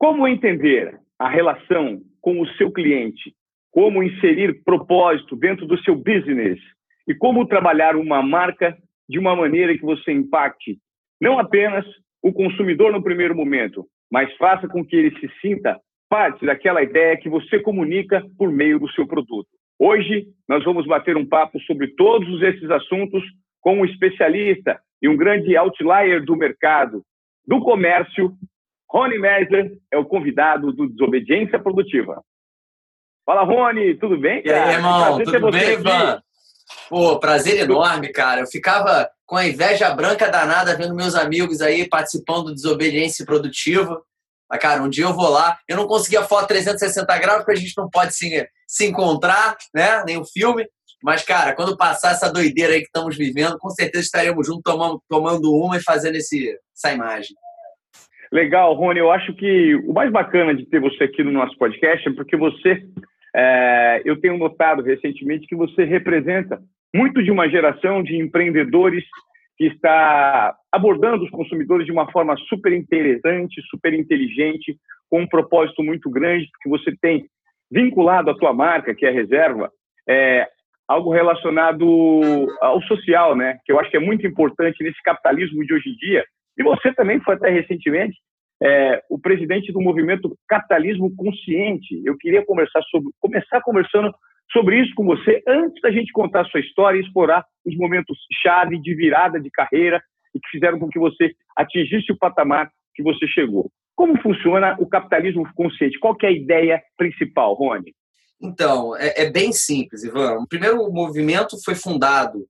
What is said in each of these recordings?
Como entender a relação com o seu cliente? Como inserir propósito dentro do seu business? E como trabalhar uma marca de uma maneira que você impacte não apenas o consumidor no primeiro momento, mas faça com que ele se sinta parte daquela ideia que você comunica por meio do seu produto. Hoje, nós vamos bater um papo sobre todos esses assuntos com um especialista e um grande outlier do mercado, do comércio. Rony Mesler é o convidado do Desobediência Produtiva. Fala, Rony, tudo bem? Cara? E aí, irmão, tudo bem, Ivan? Pô, prazer enorme, cara. Eu ficava com a inveja branca danada vendo meus amigos aí participando do Desobediência Produtiva. Mas, cara, um dia eu vou lá. Eu não consegui a foto 360 graus porque a gente não pode se, se encontrar, né? Nem o filme. Mas, cara, quando passar essa doideira aí que estamos vivendo, com certeza estaremos juntos tomando, tomando uma e fazendo esse, essa imagem. Legal, Rony. Eu acho que o mais bacana de ter você aqui no nosso podcast é porque você, é, eu tenho notado recentemente que você representa muito de uma geração de empreendedores que está abordando os consumidores de uma forma super interessante, super inteligente, com um propósito muito grande, que você tem vinculado à tua marca, que é a Reserva, é, algo relacionado ao social, né? Que eu acho que é muito importante nesse capitalismo de hoje em dia. E você também foi até recentemente é, o presidente do movimento Capitalismo Consciente. Eu queria conversar sobre, começar conversando sobre isso com você antes da gente contar a sua história e explorar os momentos chave de virada de carreira e que fizeram com que você atingisse o patamar que você chegou. Como funciona o capitalismo consciente? Qual é a ideia principal, Rony? Então, é, é, bem simples, Ivan. O primeiro movimento foi fundado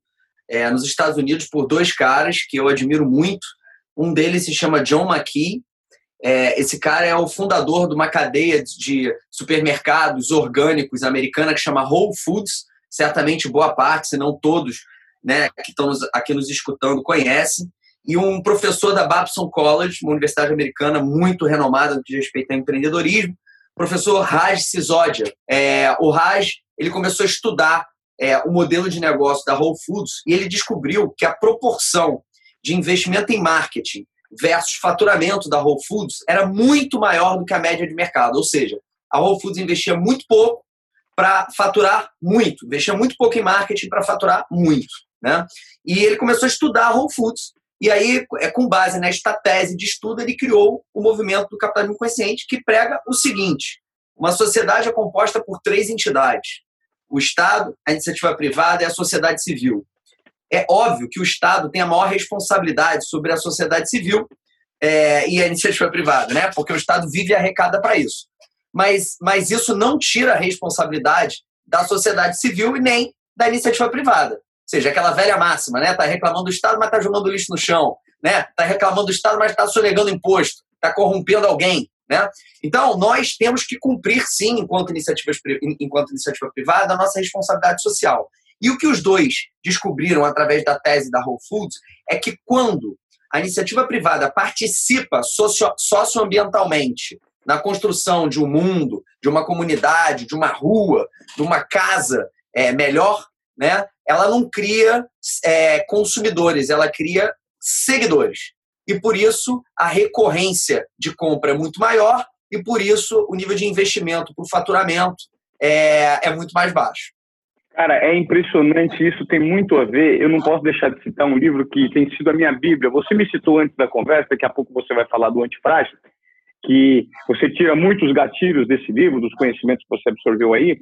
é, nos Estados Unidos por dois caras que eu admiro muito. Um deles se chama John McKee. É, esse cara é o fundador de uma cadeia de supermercados orgânicos americana que chama Whole Foods. Certamente boa parte, se não todos, né, que estão aqui nos escutando conhecem. E um professor da Babson College, uma universidade americana muito renomada no que diz respeito ao empreendedorismo, professor Raj Sisodia. É, o Raj ele começou a estudar é, o modelo de negócio da Whole Foods e ele descobriu que a proporção de investimento em marketing versus faturamento da Whole Foods era muito maior do que a média de mercado. Ou seja, a Whole Foods investia muito pouco para faturar muito, investia muito pouco em marketing para faturar muito. Né? E ele começou a estudar a Whole Foods e aí, é com base nesta tese de estudo, ele criou o movimento do capitalismo consciente, que prega o seguinte: uma sociedade é composta por três entidades: o Estado, a iniciativa privada e a sociedade civil. É óbvio que o Estado tem a maior responsabilidade sobre a sociedade civil é, e a iniciativa privada, né? Porque o Estado vive e arrecada para isso. Mas, mas isso não tira a responsabilidade da sociedade civil e nem da iniciativa privada seja, aquela velha máxima, né? Tá reclamando do Estado, mas tá jogando lixo no chão, né? Tá reclamando do Estado, mas está sonegando imposto, tá corrompendo alguém, né? Então, nós temos que cumprir, sim, enquanto, iniciativas, enquanto iniciativa privada, a nossa responsabilidade social. E o que os dois descobriram através da tese da Whole Foods é que quando a iniciativa privada participa socio socioambientalmente na construção de um mundo, de uma comunidade, de uma rua, de uma casa é, melhor, né? ela não cria é, consumidores, ela cria seguidores. E por isso a recorrência de compra é muito maior e por isso o nível de investimento para o faturamento é, é muito mais baixo. Cara, é impressionante, isso tem muito a ver. Eu não posso deixar de citar um livro que tem sido a minha Bíblia. Você me citou antes da conversa, daqui a pouco você vai falar do antifrágil, que você tira muitos gatilhos desse livro, dos conhecimentos que você absorveu aí,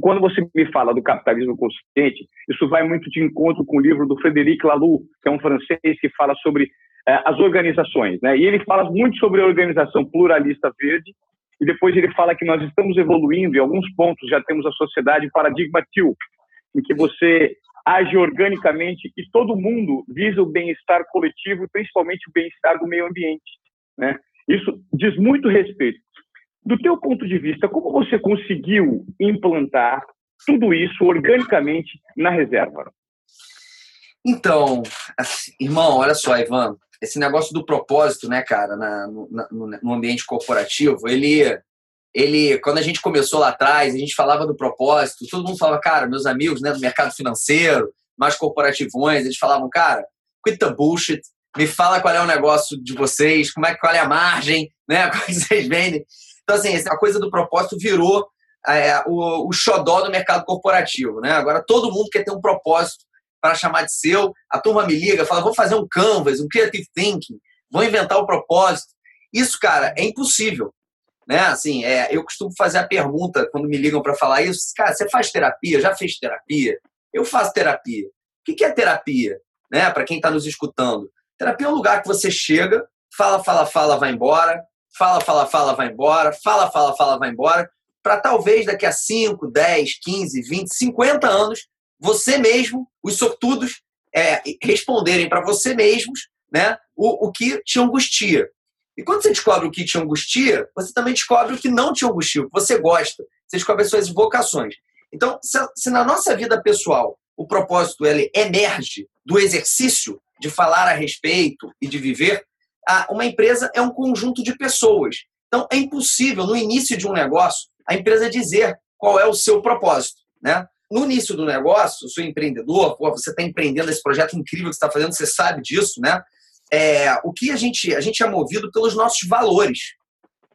quando você me fala do capitalismo consciente, isso vai muito de encontro com o livro do Frederic Laloux, que é um francês que fala sobre é, as organizações. Né? E ele fala muito sobre a organização pluralista verde, e depois ele fala que nós estamos evoluindo, em alguns pontos já temos a sociedade paradigma TIL, em que você age organicamente e todo mundo visa o bem-estar coletivo principalmente o bem-estar do meio ambiente. Né? Isso diz muito respeito do teu ponto de vista, como você conseguiu implantar tudo isso organicamente na reserva? Então, assim, irmão, olha só, Ivan, esse negócio do propósito, né, cara, na, no, no, ambiente corporativo, ele, ele, quando a gente começou lá atrás, a gente falava do propósito, todo mundo falava, cara, meus amigos, né, do mercado financeiro, mais corporativões, eles falavam, cara, quit the bullshit, me fala qual é o negócio de vocês, como é, qual é a margem, né? Como é vocês vendem. Então, assim, a coisa do propósito virou é, o, o xodó do mercado corporativo, né? Agora todo mundo quer ter um propósito para chamar de seu. A turma me liga, fala, vou fazer um canvas, um creative thinking, vou inventar o propósito. Isso, cara, é impossível. Né? Assim, é, eu costumo fazer a pergunta quando me ligam para falar isso, cara, você faz terapia? Já fez terapia? Eu faço terapia. O que é terapia? Né? Para quem está nos escutando. Terapia é um lugar que você chega, fala, fala, fala, vai embora, fala, fala, fala, vai embora, fala, fala, fala, vai embora, para talvez daqui a 5, 10, 15, 20, 50 anos, você mesmo, os sortudos, é, responderem para você mesmos né, o, o que te angustia. E quando você descobre o que te angustia, você também descobre o que não te angustia, o que você gosta. Você descobre as suas vocações. Então, se, se na nossa vida pessoal o propósito ele emerge do exercício de falar a respeito e de viver, uma empresa é um conjunto de pessoas. Então, é impossível, no início de um negócio, a empresa dizer qual é o seu propósito. Né? No início do negócio, o seu empreendedor, pô, você está empreendendo esse projeto incrível que você está fazendo, você sabe disso, né? É, o que a gente, a gente é movido pelos nossos valores.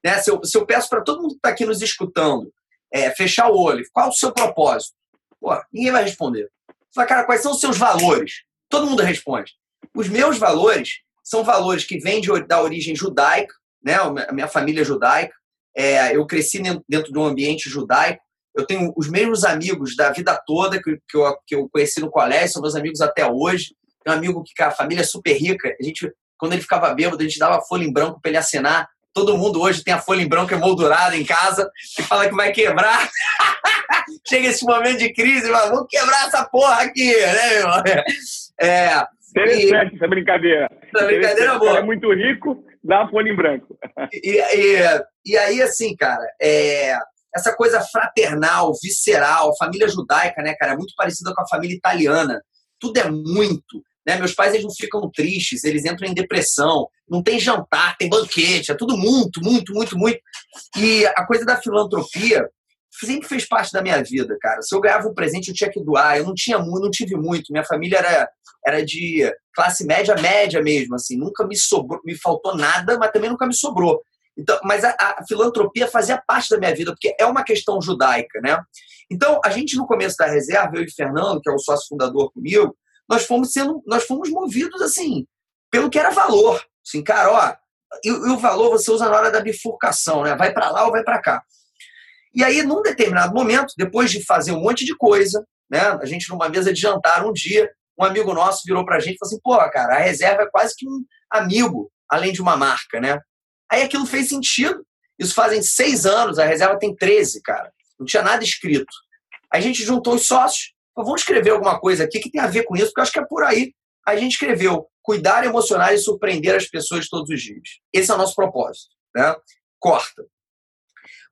Né? Se, eu, se eu peço para todo mundo que está aqui nos escutando é, fechar o olho, qual o seu propósito? Pô, ninguém vai responder. Fala, cara, quais são os seus valores? Todo mundo responde. Os meus valores são valores que vêm de, da origem judaica, né? A minha família é judaica. É, eu cresci dentro de um ambiente judaico. Eu tenho os mesmos amigos da vida toda que, que, eu, que eu conheci no colégio, são meus amigos até hoje. Tem um amigo que, a família é super rica. A gente, quando ele ficava bêbado, a gente dava folha em branco para ele assinar. Todo mundo hoje tem a folha em branco emoldurada em casa e fala que vai quebrar. Chega esse momento de crise, mas vamos quebrar essa porra aqui, né, meu irmão? É, Interessante e, essa brincadeira. Essa brincadeira é boa. é muito rico, dá a folha em branco. E, e, e aí, assim, cara, é, essa coisa fraternal, visceral, família judaica, né, cara, é muito parecida com a família italiana. Tudo é muito. Né? Meus pais eles não ficam tristes, eles entram em depressão, não tem jantar, tem banquete, é tudo muito, muito, muito, muito. E a coisa da filantropia sempre fez parte da minha vida, cara. Se eu ganhava um presente, eu tinha que doar. Eu não tinha muito, não tive muito. Minha família era, era de classe média, média mesmo, assim. Nunca me sobrou, me faltou nada, mas também nunca me sobrou. Então, mas a, a, filantropia fazia parte da minha vida, porque é uma questão judaica, né? Então, a gente no começo da reserva, eu e Fernando, que é o sócio fundador comigo, nós fomos sendo, nós fomos movidos assim, pelo que era valor. Assim, cara, ó, e, e o valor você usa na hora da bifurcação, né? Vai para lá ou vai para cá. E aí, num determinado momento, depois de fazer um monte de coisa, né? A gente numa mesa de jantar um dia, um amigo nosso virou pra gente e falou assim: pô, cara, a reserva é quase que um amigo, além de uma marca, né? Aí aquilo fez sentido. Isso fazem seis anos, a reserva tem 13, cara. Não tinha nada escrito. A gente juntou os sócios, falou, vamos escrever alguma coisa aqui que tem a ver com isso, porque eu acho que é por aí. A gente escreveu cuidar, emocionar e surpreender as pessoas todos os dias. Esse é o nosso propósito, né? Corta.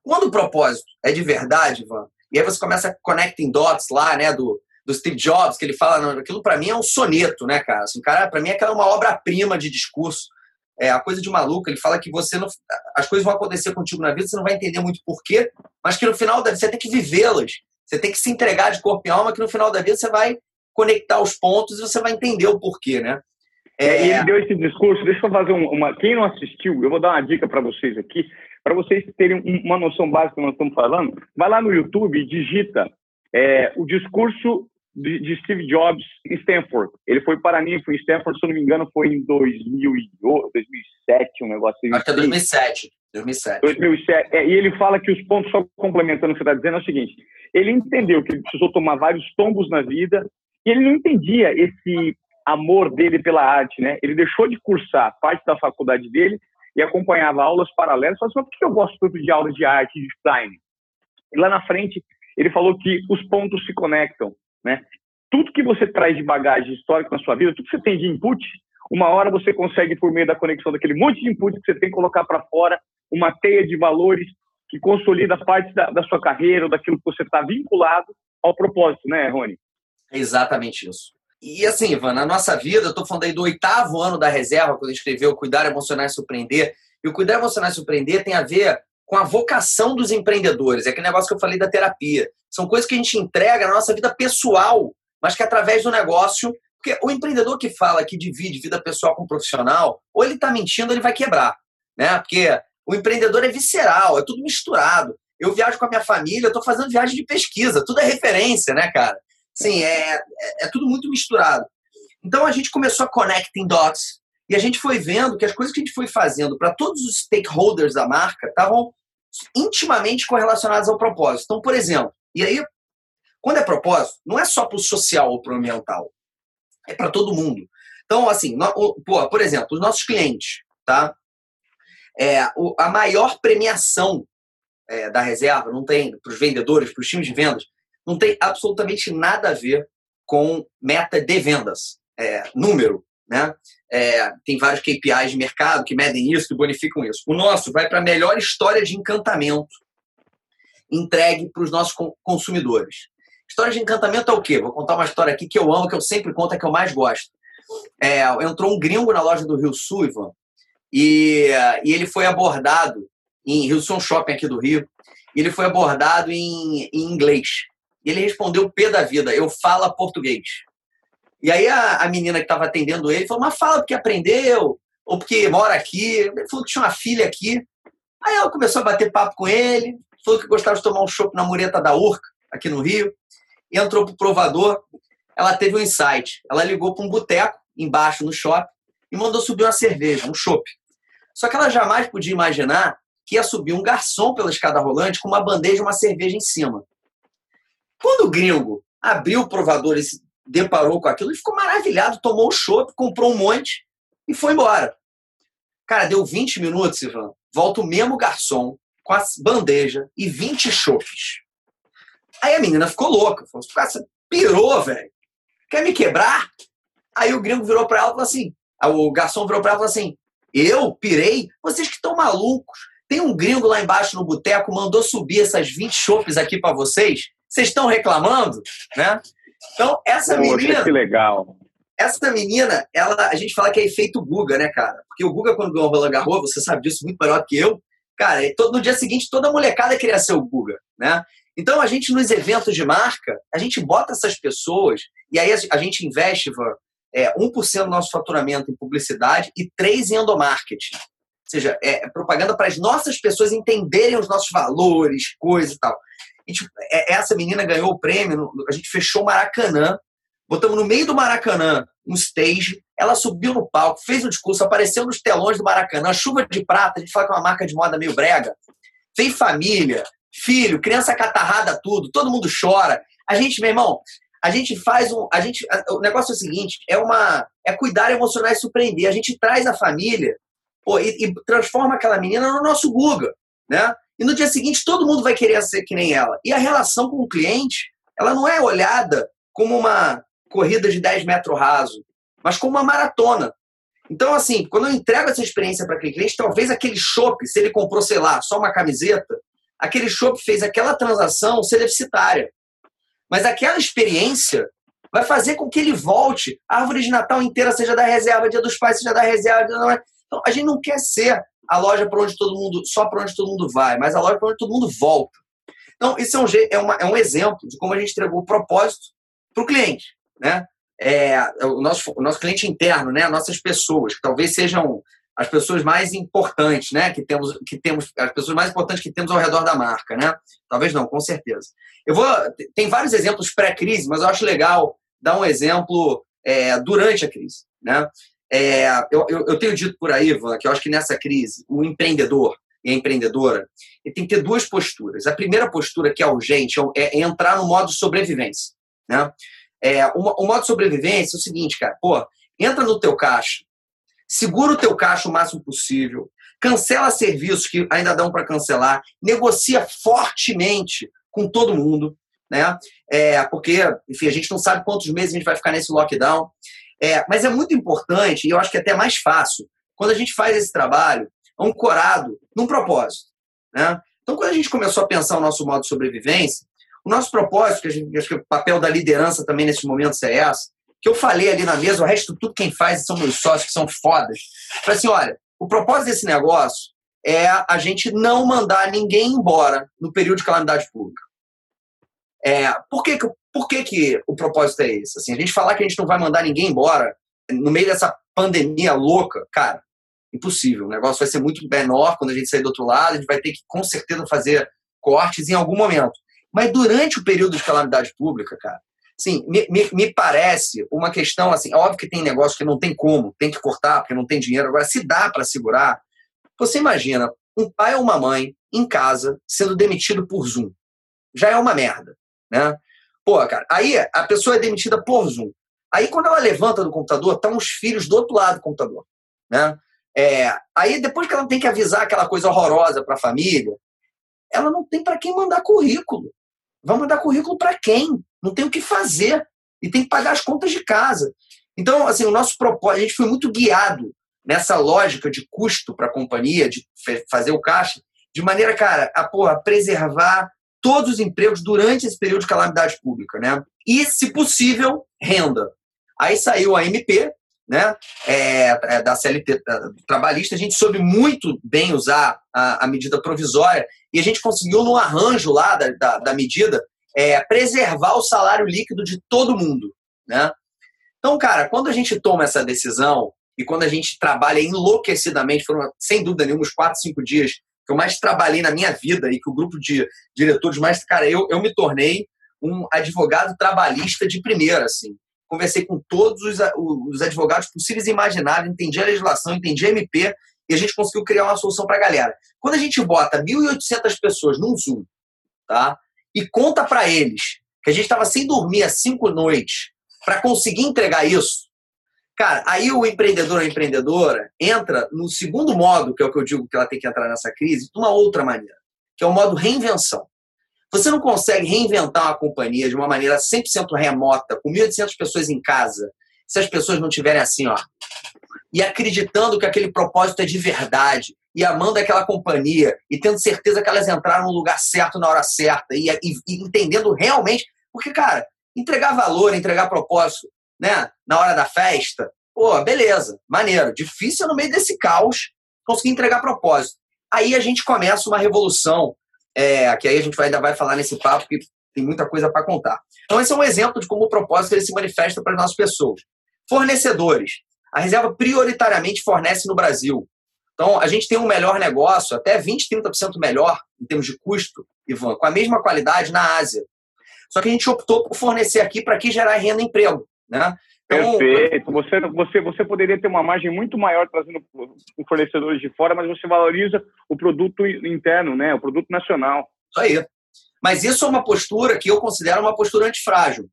Quando o propósito é de verdade, Ivan, e aí você começa a connecting dots lá, né, do, do Steve Jobs, que ele fala, aquilo para mim é um soneto, né, cara? Assim, cara, para mim aquela é uma obra-prima de discurso. É a coisa de maluco, ele fala que você não as coisas vão acontecer contigo na vida, você não vai entender muito porquê, mas que no final da vida você tem que vivê-las. Você tem que se entregar de corpo e alma, que no final da vida você vai conectar os pontos e você vai entender o porquê, né? É... E ele deu esse discurso, deixa eu fazer uma. Quem não assistiu, eu vou dar uma dica para vocês aqui. Para vocês terem uma noção básica do que nós estamos falando, vai lá no YouTube e digita é, o discurso de, de, Steve Jobs em Stanford. Ele foi para mim, foi em Stanford, se eu não me engano, foi em 2008, 2007, um negócio assim. Acho que é 2007. 2007. 2007. É, e ele fala que os pontos, só complementando o que você está dizendo, é o seguinte: ele entendeu que ele precisou tomar vários tombos na vida e ele não entendia esse amor dele pela arte, né? Ele deixou de cursar parte da faculdade dele e acompanhava aulas paralelas, falou assim, por que eu gosto tanto de aulas de arte e de design? E lá na frente, ele falou que os pontos se conectam, né? Tudo que você traz de bagagem histórica na sua vida, tudo que você tem de input, uma hora você consegue, por meio da conexão daquele monte de input que você tem, colocar para fora uma teia de valores que consolida parte da, da sua carreira ou daquilo que você está vinculado ao propósito, né, Rony? Exatamente isso. E assim, Ivan, na nossa vida, eu estou falando aí do oitavo ano da reserva, quando escreveu Cuidar Emocional e Surpreender. E o Cuidar Emocional e Surpreender tem a ver com a vocação dos empreendedores. É aquele negócio que eu falei da terapia. São coisas que a gente entrega na nossa vida pessoal, mas que através do negócio Porque o empreendedor que fala que divide vida pessoal com profissional, ou ele está mentindo, ou ele vai quebrar. Né? Porque o empreendedor é visceral, é tudo misturado. Eu viajo com a minha família, estou fazendo viagem de pesquisa, tudo é referência, né, cara? Sim, é, é, é tudo muito misturado. Então a gente começou a connecting dots e a gente foi vendo que as coisas que a gente foi fazendo para todos os stakeholders da marca estavam intimamente correlacionadas ao propósito. Então, por exemplo, e aí, quando é propósito, não é só para o social ou para o ambiental, é para todo mundo. Então, assim, no, pô, por exemplo, os nossos clientes, tá? É, o, a maior premiação é, da reserva não tem para os vendedores, para os times de vendas, não tem absolutamente nada a ver com meta de vendas, é, número. Né? É, tem vários KPIs de mercado que medem isso, que bonificam isso. O nosso vai para a melhor história de encantamento entregue para os nossos consumidores. História de encantamento é o quê? Vou contar uma história aqui que eu amo, que eu sempre conto, é que eu mais gosto. É, entrou um gringo na loja do Rio Sul, Ivan, e, e ele foi abordado em Rio Sul Shopping aqui do Rio, e ele foi abordado em, em inglês. E ele respondeu o P da vida, eu falo português. E aí a, a menina que estava atendendo ele falou, mas fala porque aprendeu, ou porque mora aqui. Ele falou que tinha uma filha aqui. Aí ela começou a bater papo com ele, falou que gostava de tomar um chopp na mureta da Urca, aqui no Rio, e entrou pro provador. Ela teve um insight. Ela ligou para um boteco embaixo no shopping e mandou subir uma cerveja, um chopp. Só que ela jamais podia imaginar que ia subir um garçom pela escada rolante com uma bandeja e uma cerveja em cima. Quando o gringo abriu o provador e deparou com aquilo, ele ficou maravilhado, tomou o chopp, comprou um monte e foi embora. Cara, deu 20 minutos, Ivan. Volta o mesmo garçom com a bandeja e 20 chopes. Aí a menina ficou louca. Falou, você pirou, velho. Quer me quebrar? Aí o gringo virou para ela e falou assim, o garçom virou para ela e falou assim, eu pirei? Vocês que estão malucos. Tem um gringo lá embaixo no boteco, mandou subir essas 20 chopes aqui para vocês. Vocês estão reclamando, né? Então, essa Poxa, menina. Que legal. Essa menina, ela, a gente fala que é efeito Guga, né, cara? Porque o Guga, quando ganhou o Roland Garros, você sabe disso muito melhor que eu, cara, todo, no dia seguinte toda molecada queria ser o Guga, né? Então, a gente, nos eventos de marca, a gente bota essas pessoas e aí a, gente investe, é, 1% do nosso faturamento em publicidade e 3% em endomarketing. Ou seja, é, é propaganda para as nossas pessoas entenderem os nossos valores, coisas e tal. E, tipo, é, essa menina ganhou o prêmio, a gente fechou o Maracanã, botamos no meio do Maracanã um stage, ela subiu no palco, fez o um discurso, apareceu nos telões do Maracanã, chuva de prata, a gente fala que é uma marca de moda meio brega, tem família, filho, criança catarrada, tudo, todo mundo chora. A gente, meu irmão, a gente faz um. A gente, o negócio é o seguinte: é uma. É cuidar, emocionar e surpreender. A gente traz a família pô, e, e transforma aquela menina no nosso Guga. Né? E no dia seguinte todo mundo vai querer ser que nem ela. E a relação com o cliente, ela não é olhada como uma corrida de 10 metros raso, mas como uma maratona. Então, assim, quando eu entrego essa experiência para aquele cliente, talvez aquele chopp, se ele comprou, sei lá, só uma camiseta, aquele chopp fez aquela transação ser deficitária. Mas aquela experiência vai fazer com que ele volte. A árvore de Natal inteira seja da reserva, dia dos pais seja da reserva. Então, a gente não quer ser a loja para onde todo mundo, só para onde todo mundo vai, mas a loja para onde todo mundo volta. Então, isso é um, é, uma, é um exemplo de como a gente entregou o propósito para o cliente. Né? É, o, nosso, o nosso cliente interno, né? nossas pessoas, que talvez sejam as pessoas mais importantes, né, que temos, que temos, as pessoas mais importantes que temos ao redor da marca, né? Talvez não, com certeza. Eu vou, tem vários exemplos pré-crise, mas eu acho legal dar um exemplo é, durante a crise, né? É, eu, eu, eu, tenho dito por aí, Ivan, que eu acho que nessa crise, o empreendedor e a empreendedora ele tem que ter duas posturas. A primeira postura, que é urgente, é, é entrar no modo sobrevivência. Né? É, o, o modo sobrevivência é o seguinte, cara, pô, entra no teu caixa, segura o teu caixa o máximo possível, cancela serviços que ainda dão para cancelar, negocia fortemente com todo mundo, né? É, porque, enfim, a gente não sabe quantos meses a gente vai ficar nesse lockdown. É, mas é muito importante, e eu acho que é até mais fácil, quando a gente faz esse trabalho ancorado num propósito. Né? Então, quando a gente começou a pensar o nosso modo de sobrevivência, o nosso propósito, que a gente, acho que o papel da liderança também nesse momento é essa, que eu falei ali na mesa, o resto tudo quem faz são meus sócios, que são fodas. Falei assim, olha, o propósito desse negócio é a gente não mandar ninguém embora no período de calamidade pública. É, por que, que, Por que, que o propósito é esse? Assim, a gente falar que a gente não vai mandar ninguém embora no meio dessa pandemia louca, cara, impossível. O negócio vai ser muito menor quando a gente sair do outro lado, a gente vai ter que, com certeza, fazer cortes em algum momento. Mas durante o período de calamidade pública, cara, sim, me, me, me, parece uma questão assim, óbvio que tem negócio que não tem como, tem que cortar porque não tem dinheiro. Agora, se dá para segurar, você imagina um pai ou uma mãe em casa sendo demitido por Zoom. Já é uma merda, né? Pô, cara, aí a pessoa é demitida por Zoom. Aí quando ela levanta do computador, estão os filhos do outro lado do computador, né? É, aí depois que ela tem que avisar aquela coisa horrorosa para a família, ela não tem para quem mandar currículo. Vai mandar currículo para quem? Não tem o que fazer e tem que pagar as contas de casa. Então, assim, o nosso propósito, a gente foi muito guiado nessa lógica de custo para a companhia, de fazer o caixa, de maneira, cara, a porra, preservar todos os empregos durante esse período de calamidade pública, né? E, se possível, renda. Aí saiu a MP, né, é, é, da CLT trabalhista, a gente soube muito bem usar a, a, medida provisória e a gente conseguiu, no arranjo lá da, da, da medida, é, preservar o salário líquido de todo mundo. Né? Então, cara, quando a gente toma essa decisão e quando a gente trabalha enlouquecidamente, foram, sem dúvida nenhuma, uns 4, 5 dias que eu mais trabalhei na minha vida e que o grupo de diretores mais. Cara, eu, eu me tornei um advogado trabalhista de primeira, assim conversei com todos os, os advogados possíveis e imagináveis, entendi a legislação, entendi a MP e a gente conseguiu criar uma solução para a galera. Quando a gente bota 1.800 pessoas num Zoom tá, e conta para eles que a gente estava sem dormir há cinco noites para conseguir entregar isso, cara, aí o empreendedor ou empreendedora entra no segundo modo, que é o que eu digo que ela tem que entrar nessa crise, de uma outra maneira, que é o modo reinvenção. Você não consegue reinventar uma companhia de uma maneira 100% remota, com 1.800 pessoas em casa, se as pessoas não tiverem assim, ó, e acreditando que aquele propósito é de verdade, e amando aquela companhia, e tendo certeza que elas entraram no lugar certo na hora certa, e, e, e entendendo realmente. Porque, cara, entregar valor, entregar propósito, né, na hora da festa, pô, beleza, maneiro. Difícil no meio desse caos conseguir entregar propósito. Aí a gente começa uma revolução é, que aí a gente vai, ainda vai falar nesse papo, que tem muita coisa para contar. Então, esse é um exemplo de como o propósito ele se manifesta para as nossas pessoas. Fornecedores. A reserva prioritariamente fornece no Brasil. Então, a gente tem um melhor negócio, até 20%, 30% melhor em termos de custo, Ivan, com a mesma qualidade na Ásia. Só que a gente optou por fornecer aqui para aqui gerar renda e emprego. Né? Então, Perfeito. Você, você, você poderia ter uma margem muito maior trazendo fornecedores de fora, mas você valoriza o produto interno, né? o produto nacional. Isso aí. Mas isso é uma postura que eu considero uma postura antifrágil.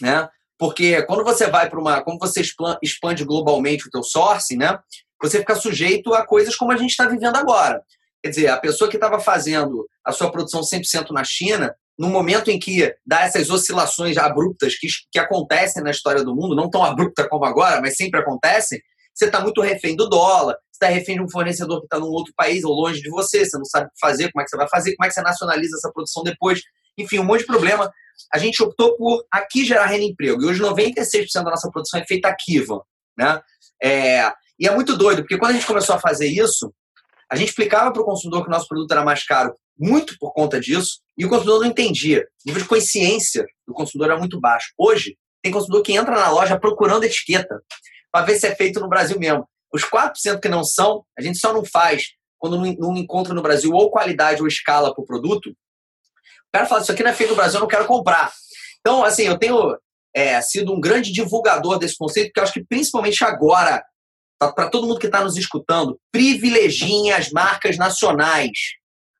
Né? Porque quando você vai para uma. Como você expande globalmente o teu sourcing, né? Você fica sujeito a coisas como a gente está vivendo agora. Quer dizer, a pessoa que estava fazendo a sua produção 100% na China, no momento em que dá essas oscilações abruptas que, que acontecem na história do mundo, não tão abrupta como agora, mas sempre acontecem, você está muito refém do dólar, você está refém de um fornecedor que está num outro país ou longe de você, você não sabe o que fazer, como é que você vai fazer, como é que você nacionaliza essa produção depois. Enfim, um monte de problema. A gente optou por aqui gerar renda e emprego. E hoje 96% da nossa produção é feita aqui, Ivan. Né? É, e é muito doido, porque quando a gente começou a fazer isso, a gente explicava para o consumidor que o nosso produto era mais caro muito por conta disso, e o consumidor não entendia. O nível de consciência do consumidor era muito baixo. Hoje, tem consumidor que entra na loja procurando etiqueta, para ver se é feito no Brasil mesmo. Os 4% que não são, a gente só não faz quando não encontra no Brasil ou qualidade ou escala para o produto. O cara fala, isso aqui não é feito no Brasil, eu não quero comprar. Então, assim, eu tenho é, sido um grande divulgador desse conceito, porque eu acho que principalmente agora, para todo mundo que está nos escutando, privilegiem as marcas nacionais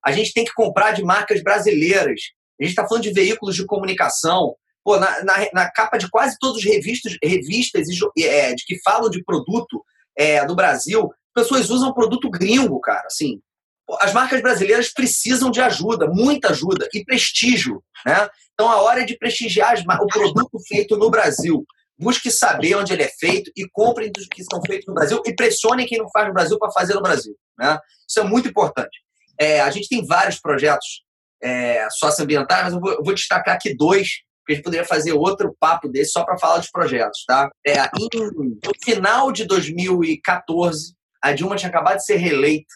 a gente tem que comprar de marcas brasileiras. A gente está falando de veículos de comunicação. Pô, na, na, na, capa de quase todos os revistas, revistas é, de que falam de produto é, do Brasil, pessoas usam produto gringo, cara. Assim, as marcas brasileiras precisam de ajuda, muita ajuda e prestígio, né? Então a hora é de prestigiar as, o produto feito no Brasil. Busque saber onde ele é feito e comprem dos que são feitos no Brasil e pressionem quem não faz no Brasil para fazer no Brasil, né? Isso é muito importante. É, a gente tem vários projetos é, socioambientais, mas eu vou, eu vou, destacar aqui dois, que a gente poderia fazer outro papo desse só para falar dos projetos. Tá? É, em, no final de 2014, a Dilma tinha acabado de ser reeleita.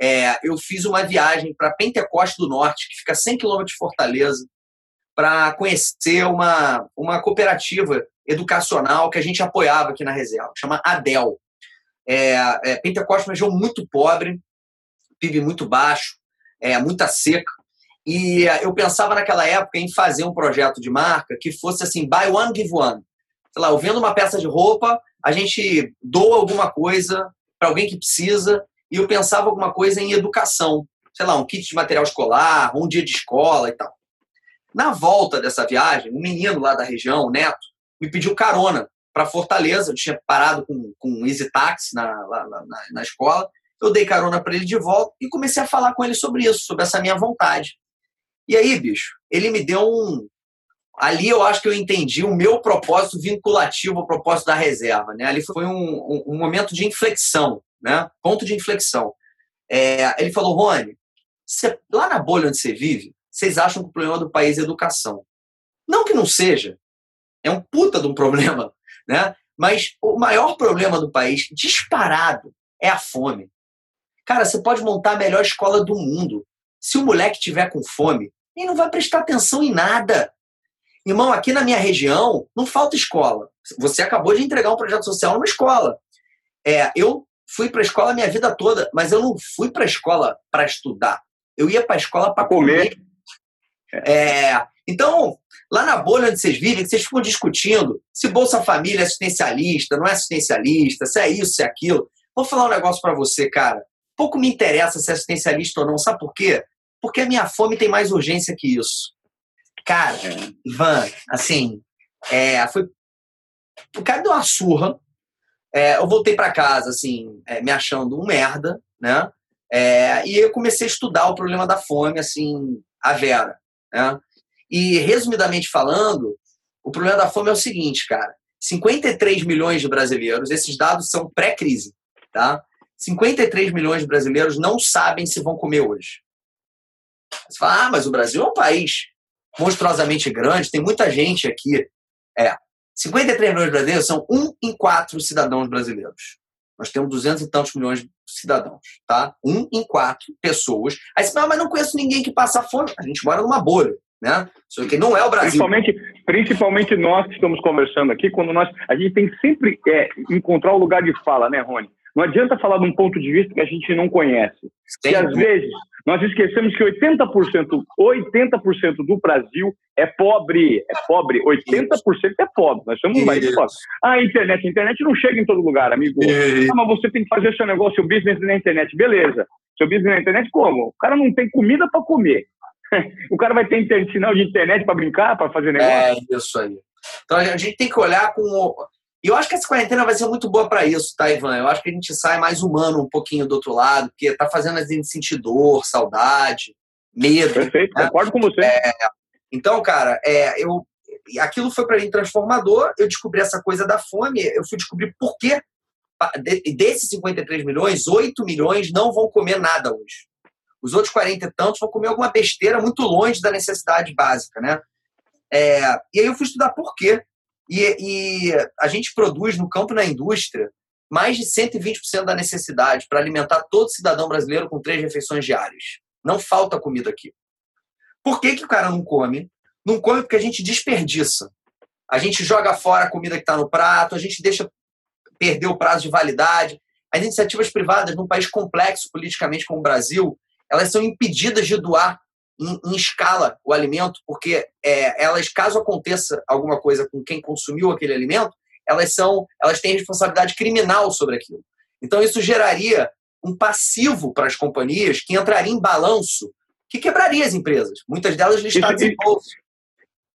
É, eu fiz uma viagem para Pentecoste do Norte, que fica a 100 quilômetros de Fortaleza, para conhecer uma, uma cooperativa educacional que a gente apoiava aqui na reserva, chama ADEL. É, é, Pentecoste é uma região muito pobre, PIB muito baixo, é, muita seca. E é, eu pensava naquela época em fazer um projeto de marca que fosse assim, buy one, give one. Sei lá, eu vendo uma peça de roupa, a gente doa alguma coisa para alguém que precisa, e eu pensava alguma coisa em educação. Sei lá, um kit de material escolar, um dia de escola e tal. Na volta dessa viagem, um menino lá da região, o Neto, me pediu carona para Fortaleza. Eu tinha parado com, com Easy Taxi na, lá, na, na escola. Eu dei carona para ele de volta e comecei a falar com ele sobre isso, sobre essa minha vontade. E aí, bicho, ele me deu um. Ali eu acho que eu entendi o meu propósito vinculativo ao propósito da reserva. Né? Ali foi um, um, um momento de inflexão, né? ponto de inflexão. É, ele falou, Rony, você, lá na bolha onde você vive, vocês acham que o problema do país é educação. Não que não seja, é um puta de um problema, né? Mas o maior problema do país, disparado, é a fome. Cara, você pode montar a melhor escola do mundo. Se o moleque tiver com fome, ele não vai prestar atenção em nada. Irmão, aqui na minha região não falta escola. Você acabou de entregar um projeto social numa escola. É, eu fui para a escola a minha vida toda, mas eu não fui para a escola para estudar. Eu ia para a escola para comer. comer. É, então, lá na bolha onde vocês vivem, vocês ficam discutindo se Bolsa Família é assistencialista, não é assistencialista, se é isso, se é aquilo. Vou falar um negócio para você, cara. Pouco me interessa se é assistencialista ou não. Sabe por quê? Porque a minha fome tem mais urgência que isso. Cara, é. Ivan, assim, é, foi. O cara deu uma surra. É, eu voltei para casa, assim, é, me achando um merda, né? É, e eu comecei a estudar o problema da fome, assim, a Vera. Né? E, resumidamente falando, o problema da fome é o seguinte, cara. 53 milhões de brasileiros, esses dados são pré-crise, tá? 53 milhões de brasileiros não sabem se vão comer hoje. Você fala, ah, mas o Brasil é um país monstruosamente grande, tem muita gente aqui. É, 53 milhões de brasileiros são um em quatro cidadãos brasileiros. Nós temos 200 e tantos milhões de cidadãos, tá? Um em quatro pessoas. Aí você fala, mas não conheço ninguém que passa fome. A gente mora numa bolha, né? Só que não é o Brasil. Principalmente, principalmente nós que estamos conversando aqui, quando nós. A gente tem sempre é, encontrar o lugar de fala, né, Rony? Não adianta falar de um ponto de vista que a gente não conhece. Sim. E às vezes nós esquecemos que 80%, 80% do Brasil é pobre. É pobre. 80% é pobre. Nós somos mais pobres. Ah, a internet. A internet não chega em todo lugar, amigo. Ah, mas você tem que fazer seu negócio, seu business na internet. Beleza. Seu business na internet como? O cara não tem comida para comer. o cara vai ter sinal de internet para brincar, para fazer negócio? É, isso aí. Então a gente tem que olhar com e eu acho que essa quarentena vai ser muito boa para isso, tá, Ivan? Eu acho que a gente sai mais humano um pouquinho do outro lado, porque tá fazendo a gente sentir dor, saudade, medo. Perfeito, né? concordo com você. É, então, cara, é, eu, aquilo foi para mim transformador. Eu descobri essa coisa da fome, eu fui descobrir por quê. Desses 53 milhões, 8 milhões não vão comer nada hoje. Os outros 40 e tantos vão comer alguma besteira muito longe da necessidade básica, né? É, e aí eu fui estudar por quê. E, e a gente produz no campo na indústria mais de 120% da necessidade para alimentar todo cidadão brasileiro com três refeições diárias. Não falta comida aqui. Por que, que o cara não come? Não come porque a gente desperdiça. A gente joga fora a comida que está no prato, a gente deixa perder o prazo de validade. As iniciativas privadas, num país complexo politicamente como o Brasil, elas são impedidas de doar em, em escala o alimento, porque é, elas, caso aconteça alguma coisa com quem consumiu aquele alimento, elas são, elas têm responsabilidade criminal sobre aquilo. Então isso geraria um passivo para as companhias que entraria em balanço, que quebraria as empresas, muitas delas listadas isso, em bolsa.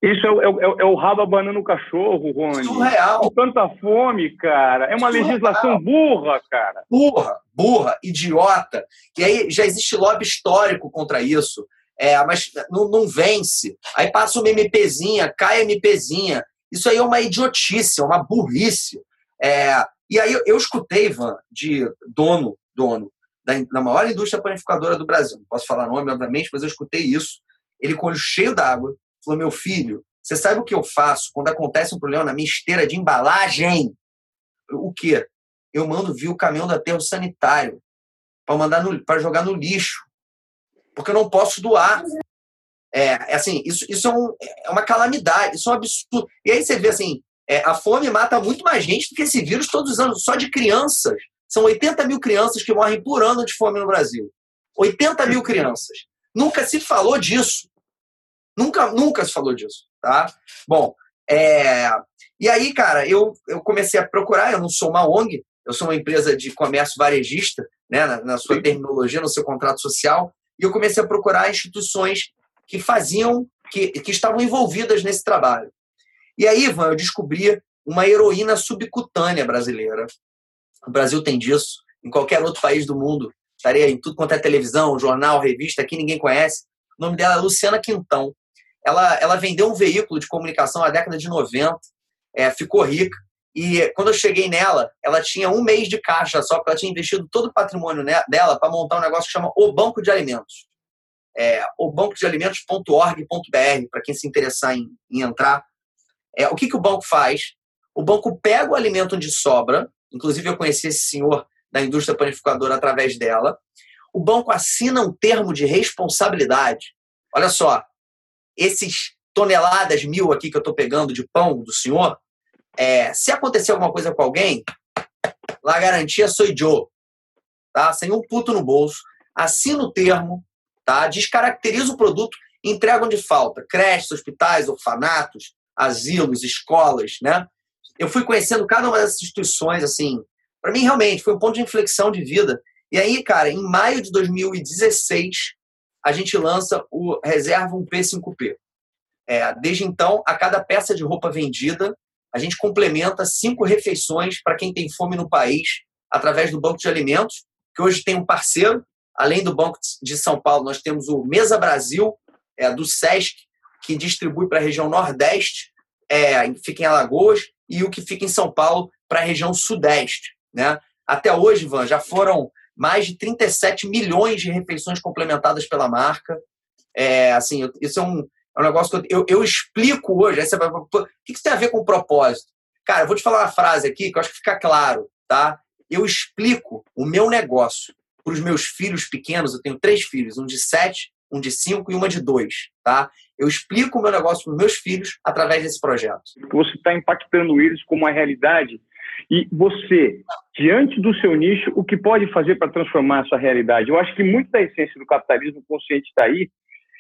Isso é, é, é, é, o rabo abanando o cachorro, Rony. Surreal. Com tanta fome, cara. É uma Surreal. legislação burra, cara. Burra, burra, idiota. E aí já existe lobby histórico contra isso é, mas não, não vence. Aí passa uma MPzinha, cai a MPzinha. Isso aí é uma idiotice, é uma burrice. É, e aí eu, eu, escutei, Ivan, de dono, dono da, da maior indústria panificadora do Brasil. Não posso falar nome, obviamente, mas eu escutei isso. Ele com o olho cheio d'água, falou: meu filho, você sabe o que eu faço quando acontece um problema na minha esteira de embalagem? O quê? Eu mando vir o caminhão do aterro sanitário para mandar para jogar no lixo porque eu não posso doar. É, é assim, isso, isso é, um, é, uma calamidade, isso é um absurdo. E aí você vê assim, é, a fome mata muito mais gente do que esse vírus todos os anos, só de crianças. São 80 mil crianças que morrem por ano de fome no Brasil. 80 mil crianças. Nunca se falou disso. Nunca, nunca se falou disso, tá? Bom, é... e aí, cara, eu, eu comecei a procurar, eu não sou uma ONG, eu sou uma empresa de comércio varejista, né, na, na sua terminologia, no seu contrato social, e eu comecei a procurar instituições que faziam, que, que estavam envolvidas nesse trabalho. E aí, Ivan, eu descobri uma heroína subcutânea brasileira. O Brasil tem disso. Em qualquer outro país do mundo, estaria em tudo quanto é televisão, jornal, revista, aqui ninguém conhece. O nome dela é Luciana Quintão. Ela, ela vendeu um veículo de comunicação na década de 90, é, ficou rica. E quando eu cheguei nela, ela tinha um mês de caixa só, porque ela tinha investido todo o patrimônio dela para montar um negócio que chama O Banco de Alimentos. É, obancodealimentos.org.br, para quem se interessar em, em entrar. É, o que, que o banco faz? O banco pega o alimento onde sobra, inclusive eu conheci esse senhor da indústria panificadora através dela. O banco assina um termo de responsabilidade. Olha só, esses toneladas mil aqui que eu estou pegando de pão do senhor, é, se acontecer alguma coisa com alguém, lá garantia sou Joe, tá? Sem um puto no bolso, assina o termo, tá? Descaracteriza o produto, entrega onde falta, creches, hospitais, orfanatos, asilos, escolas, né? Eu fui conhecendo cada uma dessas instituições, assim, para mim realmente foi um ponto de inflexão de vida. E aí, cara, em maio de 2016, a gente lança o Reserva 1P5P. É, desde então, a cada peça de roupa vendida, a gente complementa cinco refeições para quem tem fome no país, através do Banco de Alimentos, que hoje tem um parceiro, além do Banco de São Paulo, nós temos o Mesa Brasil, é, do SESC, que distribui para a região Nordeste, é, fica em Alagoas, e o que fica em São Paulo para a região Sudeste. Né? Até hoje, Ivan, já foram mais de 37 milhões de refeições complementadas pela marca. É, assim, isso é um, é um negócio que eu, eu, eu explico hoje. Aí você vai, o que isso tem a ver com o propósito? Cara, eu vou te falar uma frase aqui que eu acho que fica claro, tá? Eu explico o meu negócio para os meus filhos pequenos. Eu tenho três filhos, um de sete, um de cinco e uma de dois, tá? Eu explico o meu negócio para os meus filhos através desse projeto. Você está impactando eles com uma realidade e você, diante do seu nicho, o que pode fazer para transformar a sua realidade? Eu acho que muito da essência do capitalismo consciente está aí.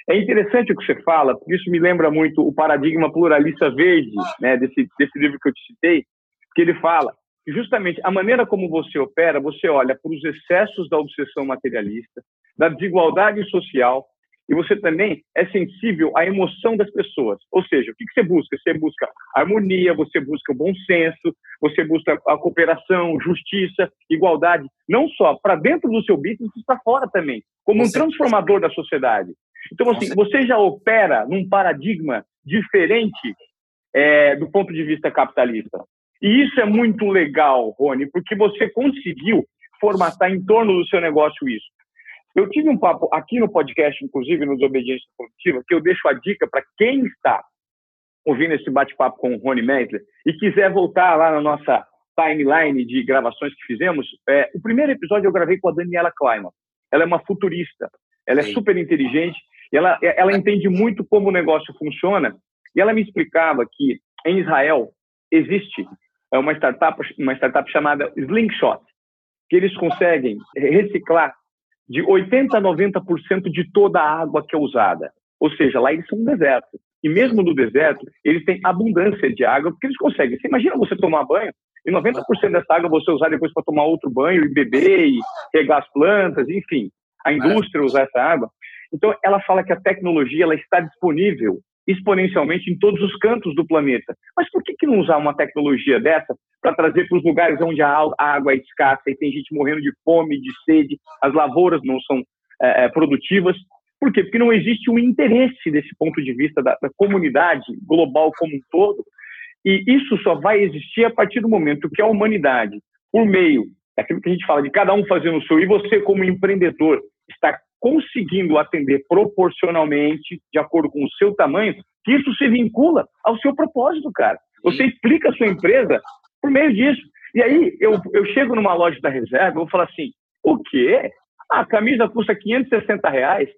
É interessante o que você fala, porque isso me lembra muito o paradigma pluralista verde, né, desse, desse livro que eu te citei, que ele fala que justamente a maneira como você opera, você olha para os excessos da obsessão materialista, da desigualdade social, e você também é sensível à emoção das pessoas. Ou seja, o que, você busca? Você busca harmonia, você busca o bom senso, você busca a cooperação, justiça, igualdade, não só para dentro do seu business, mas para fora também, como um transformador da sociedade. Então, assim, você já opera num paradigma diferente é, do ponto de vista capitalista. E isso é muito legal, Rony, porque você conseguiu formatar em torno do seu negócio isso. Eu tive um papo aqui no podcast, inclusive no Desobediência Positiva, que eu deixo a dica para quem está ouvindo esse bate-papo com o Rony Mesler e quiser voltar lá na nossa timeline de gravações que fizemos. É, o primeiro episódio eu gravei com a Daniela Kleiman. Ela é uma futurista, ela é super inteligente e ela, ela entende muito como o negócio funciona. E ela me explicava que em Israel existe uma startup, uma startup chamada Slingshot, que eles conseguem reciclar de 80% a 90% de toda a água que é usada. Ou seja, lá eles são um deserto. E mesmo no deserto, eles têm abundância de água, porque eles conseguem. Você imagina você tomar banho e 90% dessa água você usar depois para tomar outro banho e beber e regar as plantas, enfim, a indústria usar essa água. Então, ela fala que a tecnologia ela está disponível exponencialmente em todos os cantos do planeta. Mas por que, que não usar uma tecnologia dessa para trazer para os lugares onde a água é escassa e tem gente morrendo de fome, de sede, as lavouras não são é, produtivas? Por quê? Porque não existe um interesse desse ponto de vista da, da comunidade global como um todo, e isso só vai existir a partir do momento que a humanidade, por meio daquilo que a gente fala de cada um fazendo o seu, e você como empreendedor está conseguindo atender proporcionalmente, de acordo com o seu tamanho, que isso se vincula ao seu propósito, cara. Você explica a sua empresa por meio disso. E aí eu, eu chego numa loja da reserva, eu vou falar assim, o quê? A camisa custa 560 reais.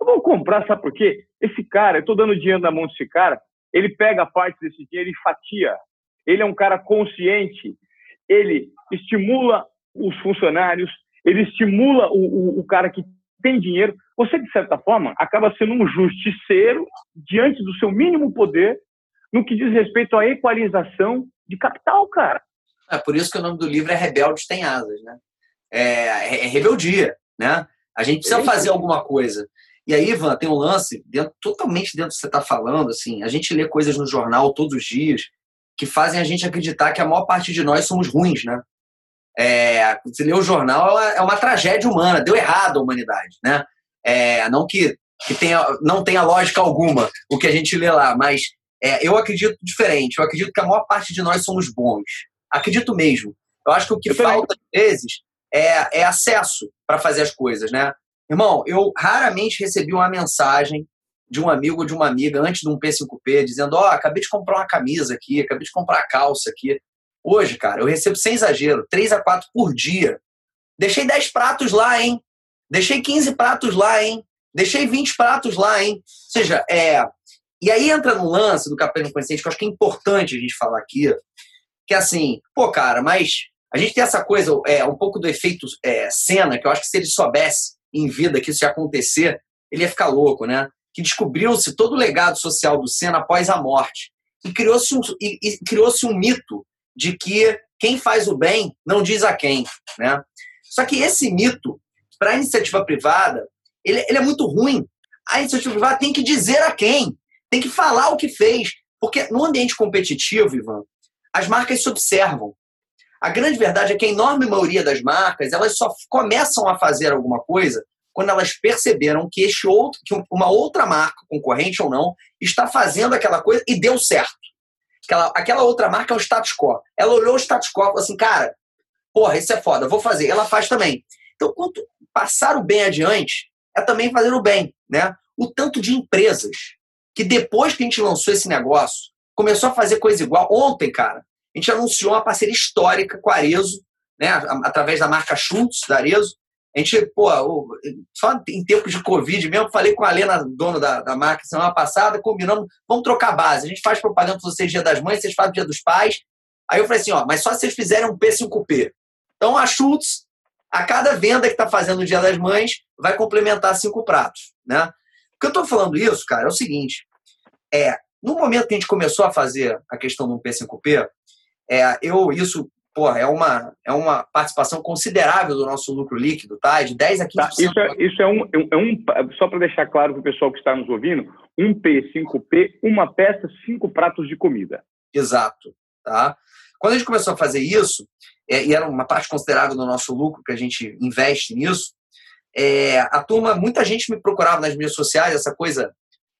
Eu vou comprar, sabe por quê? Esse cara, eu estou dando dinheiro na mão desse cara, ele pega parte desse dinheiro e fatia. Ele é um cara consciente, ele estimula os funcionários, ele estimula o, o, o cara que tem dinheiro. Você, de certa forma, acaba sendo um justiceiro diante do seu mínimo poder no que diz respeito à equalização de capital, cara. É por isso que o nome do livro é Rebeldes Tem Asas, né? É, é, é rebeldia, né? A gente precisa fazer alguma coisa. E aí, Ivan, tem um lance dentro, totalmente dentro do que você está falando. Assim, a gente lê coisas no jornal todos os dias que fazem a gente acreditar que a maior parte de nós somos ruins, né? É, você lê o jornal, é uma tragédia humana, deu errado a humanidade, né? É, não que, que tenha, não tenha lógica alguma o que a gente lê lá, mas é, eu acredito diferente. Eu acredito que a maior parte de nós somos bons. Acredito mesmo. Eu acho que o que falta, às vezes, é, é acesso para fazer as coisas, né? Irmão, eu raramente recebi uma mensagem de um amigo ou de uma amiga antes de um P5P dizendo: Ó, oh, acabei de comprar uma camisa aqui, acabei de comprar a calça aqui. Hoje, cara, eu recebo sem exagero, 3 a 4 por dia. Deixei 10 pratos lá, hein? Deixei 15 pratos lá, hein? Deixei 20 pratos lá, hein? Ou seja, é. E aí entra no lance do capitalismo consciente, que eu acho que é importante a gente falar aqui, que é assim, pô, cara, mas a gente tem essa coisa, é, um pouco do efeito é, cena, que eu acho que se ele soubesse em vida que isso ia acontecer, ele ia ficar louco, né? Que descobriu-se todo o legado social do Senna após a morte. E criou-se um, e, e criou-se um mito de que quem faz o bem não diz a quem. Né? Só que esse mito, para a iniciativa privada, ele, ele é muito ruim. A iniciativa privada tem que dizer a quem, tem que falar o que fez. Porque no ambiente competitivo, Ivan, as marcas se observam. A grande verdade é que a enorme maioria das marcas elas só começam a fazer alguma coisa quando elas perceberam que este outro, que uma outra marca, concorrente ou não, está fazendo aquela coisa e deu certo. Aquela, aquela outra marca é o status quo. Ela olhou o status quo e falou assim, cara, porra, isso é foda, vou fazer. Ela faz também. Então, quanto passar o bem adiante, é também fazer o bem, né? O tanto de empresas que depois que a gente lançou esse negócio, começou a fazer coisa igual. Ontem, cara, a gente anunciou uma parceria histórica com a Arezo, né? Através da marca Schultz, da Arezo, a gente, pô, só em tempos de Covid mesmo, falei com a Lena, dona da, da marca, semana passada, combinamos, vamos trocar base. A gente faz propaganda para vocês dia das mães, vocês fazem dia dos pais. Aí eu falei assim, ó, mas só se vocês fizerem um P5P. Então a Schultz, a cada venda que está fazendo no dia das mães, vai complementar cinco pratos, né? O que eu estou falando isso, cara, é o seguinte, é, no momento que a gente começou a fazer a questão do P5P, é, eu, isso porra, é uma, é uma participação considerável do nosso lucro líquido, tá? De 10 a 15%. Tá, isso, é, isso é, um, é um. Só para deixar claro para o pessoal que está nos ouvindo: um P, 5P, uma peça, cinco pratos de comida. Exato. Tá? Quando a gente começou a fazer isso, é, e era uma parte considerável do nosso lucro que a gente investe nisso, é, a turma, muita gente me procurava nas mídias sociais, essa coisa,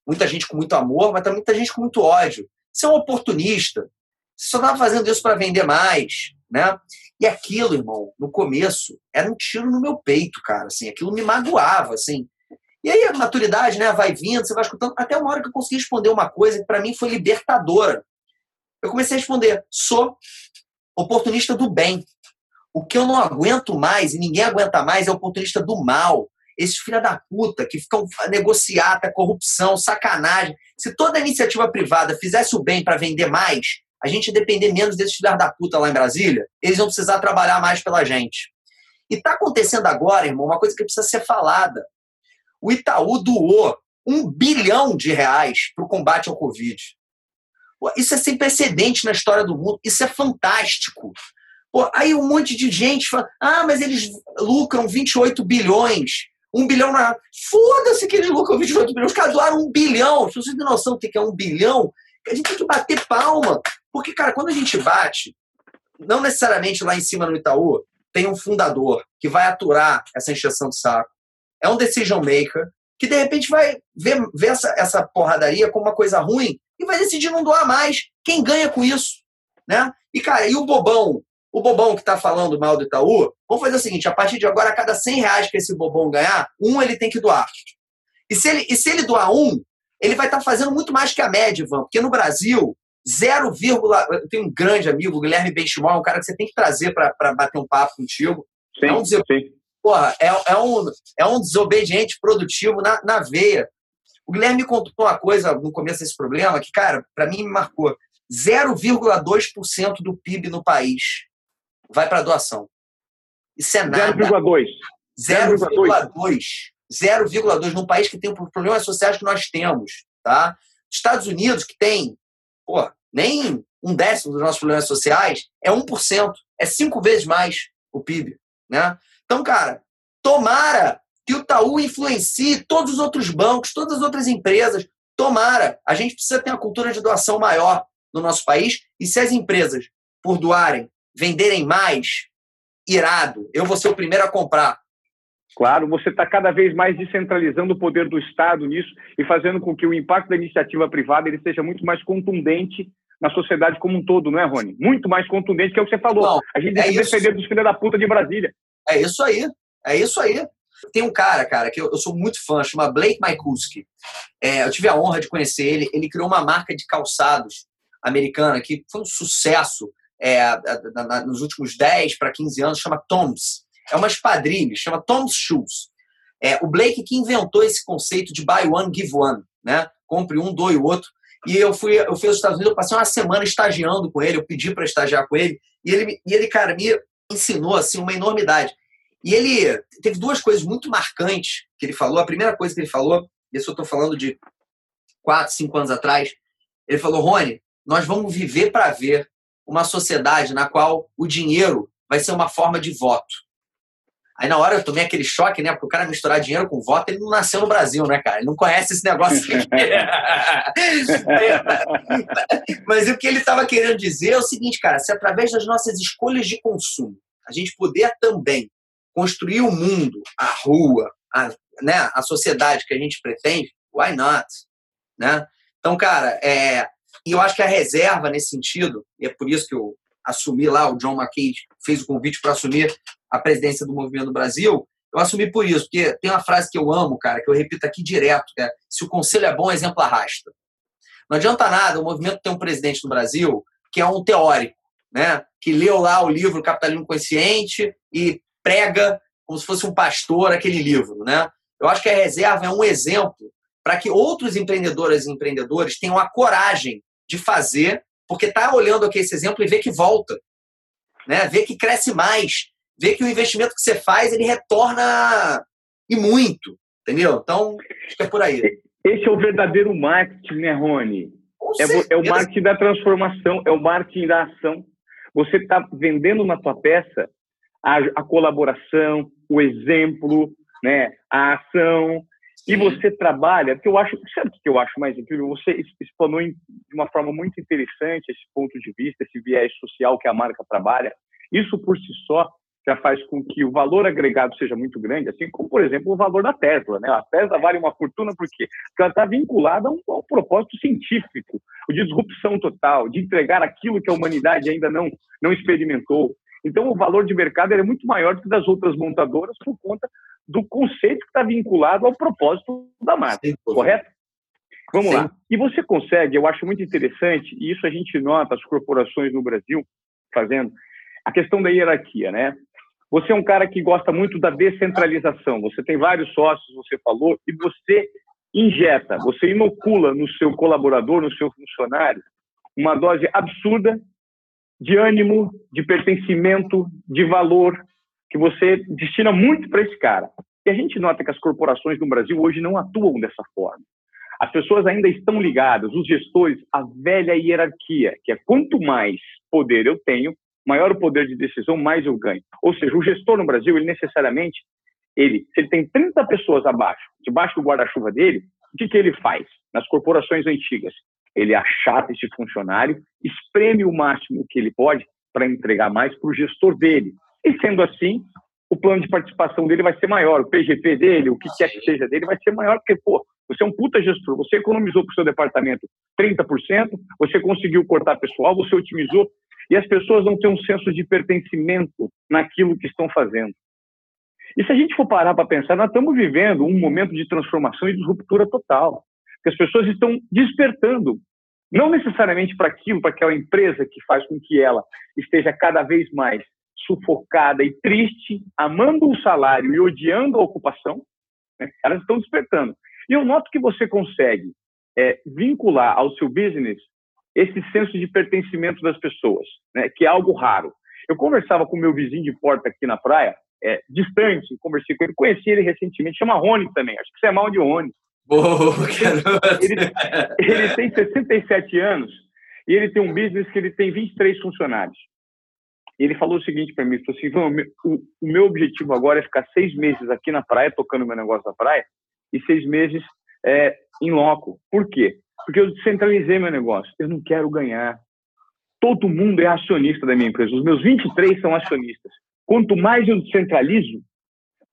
muita gente com muito amor, mas também muita gente com muito ódio. Você é um oportunista, você só estava fazendo isso para vender mais, né? E aquilo, irmão, no começo, era um tiro no meu peito, cara, assim, aquilo me magoava, assim. E aí a maturidade, né, vai vindo, você vai escutando, até uma hora que eu consegui responder uma coisa que para mim foi libertadora. Eu comecei a responder: sou oportunista do bem. O que eu não aguento mais, e ninguém aguenta mais, é oportunista do mal. Esses filha da puta que ficam a negociar, a corrupção, sacanagem. Se toda iniciativa privada fizesse o bem para vender mais, a gente depender menos desses filhos da puta lá em Brasília, eles vão precisar trabalhar mais pela gente. E está acontecendo agora, irmão, uma coisa que precisa ser falada. O Itaú doou um bilhão de reais para o combate ao Covid. Isso é sem precedente na história do mundo. Isso é fantástico. Pô, aí um monte de gente fala: ah, mas eles lucram 28 bilhões. Um bilhão na. Foda-se que eles lucram 28 bilhões. Os caras doaram um bilhão. Se você tem noção do que é um bilhão, a gente tem que bater palma. Porque, cara, quando a gente bate, não necessariamente lá em cima no Itaú tem um fundador que vai aturar essa encheção de saco. É um decision maker que, de repente, vai ver, ver essa, essa porradaria como uma coisa ruim e vai decidir não doar mais. Quem ganha com isso? Né? E, cara, e o bobão? O bobão que está falando mal do Itaú, vamos fazer o seguinte: a partir de agora, a cada 100 reais que esse bobão ganhar, um ele tem que doar. E se ele, e se ele doar um, ele vai estar tá fazendo muito mais que a média, Ivan, porque no Brasil, 0, eu tenho um grande amigo, Guilherme Benchimol, um cara que você tem que trazer para bater um papo contigo. Sim, é um, sim. porra, é, é, um, é um desobediente produtivo na, na veia. O Guilherme me contou uma coisa no começo desse problema que, cara, para mim me marcou. 0,2% do PIB no país vai para doação. Isso é nada. 0,2. 0,2. 0,2 num país que tem problemas sociais que nós temos, tá? Estados Unidos, que tem, pô, nem um décimo dos nossos problemas sociais, é 1%. É cinco vezes mais o PIB, né? Então, cara, tomara que o Itaú influencie todos os outros bancos, todas as outras empresas. Tomara. A gente precisa ter uma cultura de doação maior no nosso país. E se as empresas, por doarem, venderem mais, irado. Eu vou ser o primeiro a comprar. Claro, você está cada vez mais descentralizando o poder do Estado nisso e fazendo com que o impacto da iniciativa privada ele seja muito mais contundente na sociedade como um todo, não é, Rony? Muito mais contundente, que é o que você falou. Não, a gente tem é que defender dos filhos da puta de Brasília. É isso aí, é isso aí. Tem um cara, cara, que eu, eu sou muito fã, chama Blake Mykulski. É, eu tive a honra de conhecer ele. Ele criou uma marca de calçados americana que foi um sucesso é, nos últimos 10 para 15 anos, chama Tom's. É uma espadrilha, chama Tom's Shoes. É, o Blake que inventou esse conceito de buy one, give one. Né? Compre um, doe o outro. E eu fui, eu fui aos Estados Unidos, eu passei uma semana estagiando com ele, eu pedi para estagiar com ele, e ele, e ele, cara, me ensinou assim uma enormidade. E ele teve duas coisas muito marcantes que ele falou. A primeira coisa que ele falou, isso eu estou falando de quatro, cinco anos atrás, ele falou: Rony, nós vamos viver para ver uma sociedade na qual o dinheiro vai ser uma forma de voto. Aí na hora eu tomei aquele choque, né? Porque o cara misturar dinheiro com voto, ele não nasceu no Brasil, né, cara? Ele não conhece esse negócio. Mas o que ele estava querendo dizer é o seguinte, cara: se através das nossas escolhas de consumo a gente puder também construir o mundo, a rua, a, né, a sociedade que a gente pretende, why not? Né? Então, cara, é, e eu acho que a reserva nesse sentido, e é por isso que eu assumi lá, o John McCain fez o convite para assumir a presidência do Movimento do Brasil, eu assumi por isso, porque tem uma frase que eu amo, cara, que eu repito aqui direto, é, se o conselho é bom, o exemplo arrasta. Não adianta nada o movimento ter um presidente no Brasil que é um teórico, né? que leu lá o livro Capitalismo Consciente e prega como se fosse um pastor aquele livro. Né? Eu acho que a reserva é um exemplo para que outros empreendedoras e empreendedores tenham a coragem de fazer, porque está olhando aqui esse exemplo e vê que volta, né? vê que cresce mais, vê que o investimento que você faz ele retorna e muito, entendeu? Então, acho que é por aí. Esse é o verdadeiro marketing, né, Rony? É, é, o marketing da transformação, é o marketing da ação. Você está vendendo na tua peça a, a, colaboração, o exemplo, né, a ação, e você trabalha, porque eu acho, sabe o que eu acho mais incrível? Você explanou de uma forma muito interessante esse ponto de vista, esse viés social que a marca trabalha. Isso por si só já faz com que o valor agregado seja muito grande, assim como, por exemplo, o valor da Tesla. Né? A Tesla vale uma fortuna por quê? Porque ela está vinculada a um, a um, propósito científico, de disrupção total, de entregar aquilo que a humanidade ainda não, não experimentou. Então, o valor de mercado é muito maior do que das outras montadoras por conta do conceito que está vinculado ao propósito da marca, Sim, correto? Vamos Sim. lá. E você consegue, eu acho muito interessante, e isso a gente nota as corporações no Brasil fazendo, a questão da hierarquia, né? Você é um cara que gosta muito da descentralização. Você tem vários sócios, você falou, e você injeta, você inocula no seu colaborador, no seu funcionário, uma dose absurda de ânimo, de pertencimento, de valor, que você destina muito para esse cara. E a gente nota que as corporações no Brasil hoje não atuam dessa forma. As pessoas ainda estão ligadas, os gestores, à velha hierarquia, que é quanto mais poder eu tenho, maior o poder de decisão, mais eu ganho. Ou seja, o gestor no Brasil, ele necessariamente, ele, se ele tem 30 pessoas abaixo, debaixo do guarda-chuva dele, o que, que ele faz nas corporações antigas? Ele achata esse funcionário, espreme o máximo que ele pode para entregar mais para o gestor dele. E sendo assim, o plano de participação dele vai ser maior, o PGP dele, o que quer que seja dele, vai ser maior, porque, pô, você é um puta gestor, você economizou para o seu departamento 30%, você conseguiu cortar pessoal, você otimizou, e as pessoas não têm um senso de pertencimento naquilo que estão fazendo. E se a gente for parar para pensar, nós estamos vivendo um momento de transformação e de ruptura total. Que as pessoas estão despertando, não necessariamente para aquilo, para aquela empresa que faz com que ela esteja cada vez mais sufocada e triste, amando o salário e odiando a ocupação, né? elas estão despertando. E eu noto que você consegue é, vincular ao seu business esse senso de pertencimento das pessoas, né? que é algo raro. Eu conversava com meu vizinho de porta aqui na praia, é, distante, conversei com ele, conheci ele recentemente, chama Rony também, acho que você é mal de Rony. Oh, ele, ele tem 67 anos e ele tem um business que ele tem 23 funcionários. Ele falou o seguinte para mim, falou assim, o, o meu objetivo agora é ficar seis meses aqui na praia, tocando meu negócio na praia, e seis meses é, em loco. Por quê? Porque eu descentralizei meu negócio. Eu não quero ganhar. Todo mundo é acionista da minha empresa. Os meus 23 são acionistas. Quanto mais eu descentralizo,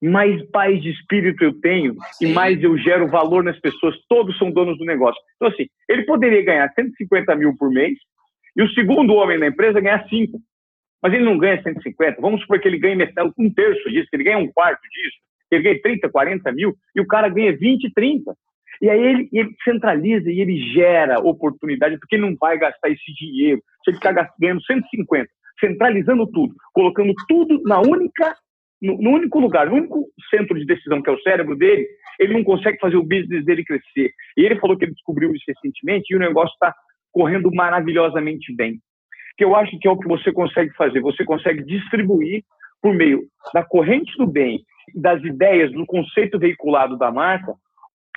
mais paz de espírito eu tenho Sim. e mais eu gero valor nas pessoas. Todos são donos do negócio. Então, assim, ele poderia ganhar 150 mil por mês e o segundo homem da empresa ganhar 5. Mas ele não ganha 150. Vamos supor que ele ganhe metade, um terço disso, que ele ganha um quarto disso, ele ganha 30, 40 mil e o cara ganha 20, 30. E aí ele, ele centraliza e ele gera oportunidade, porque ele não vai gastar esse dinheiro. Se ele ficar ganhando 150, centralizando tudo, colocando tudo na única, no, no, único lugar, no único centro de decisão, que é o cérebro dele, ele não consegue fazer o business dele crescer. E ele falou que ele descobriu isso recentemente e o negócio está correndo maravilhosamente bem. Que eu acho que é o que você consegue fazer. Você consegue distribuir por meio da corrente do bem, das ideias, do conceito veiculado da marca,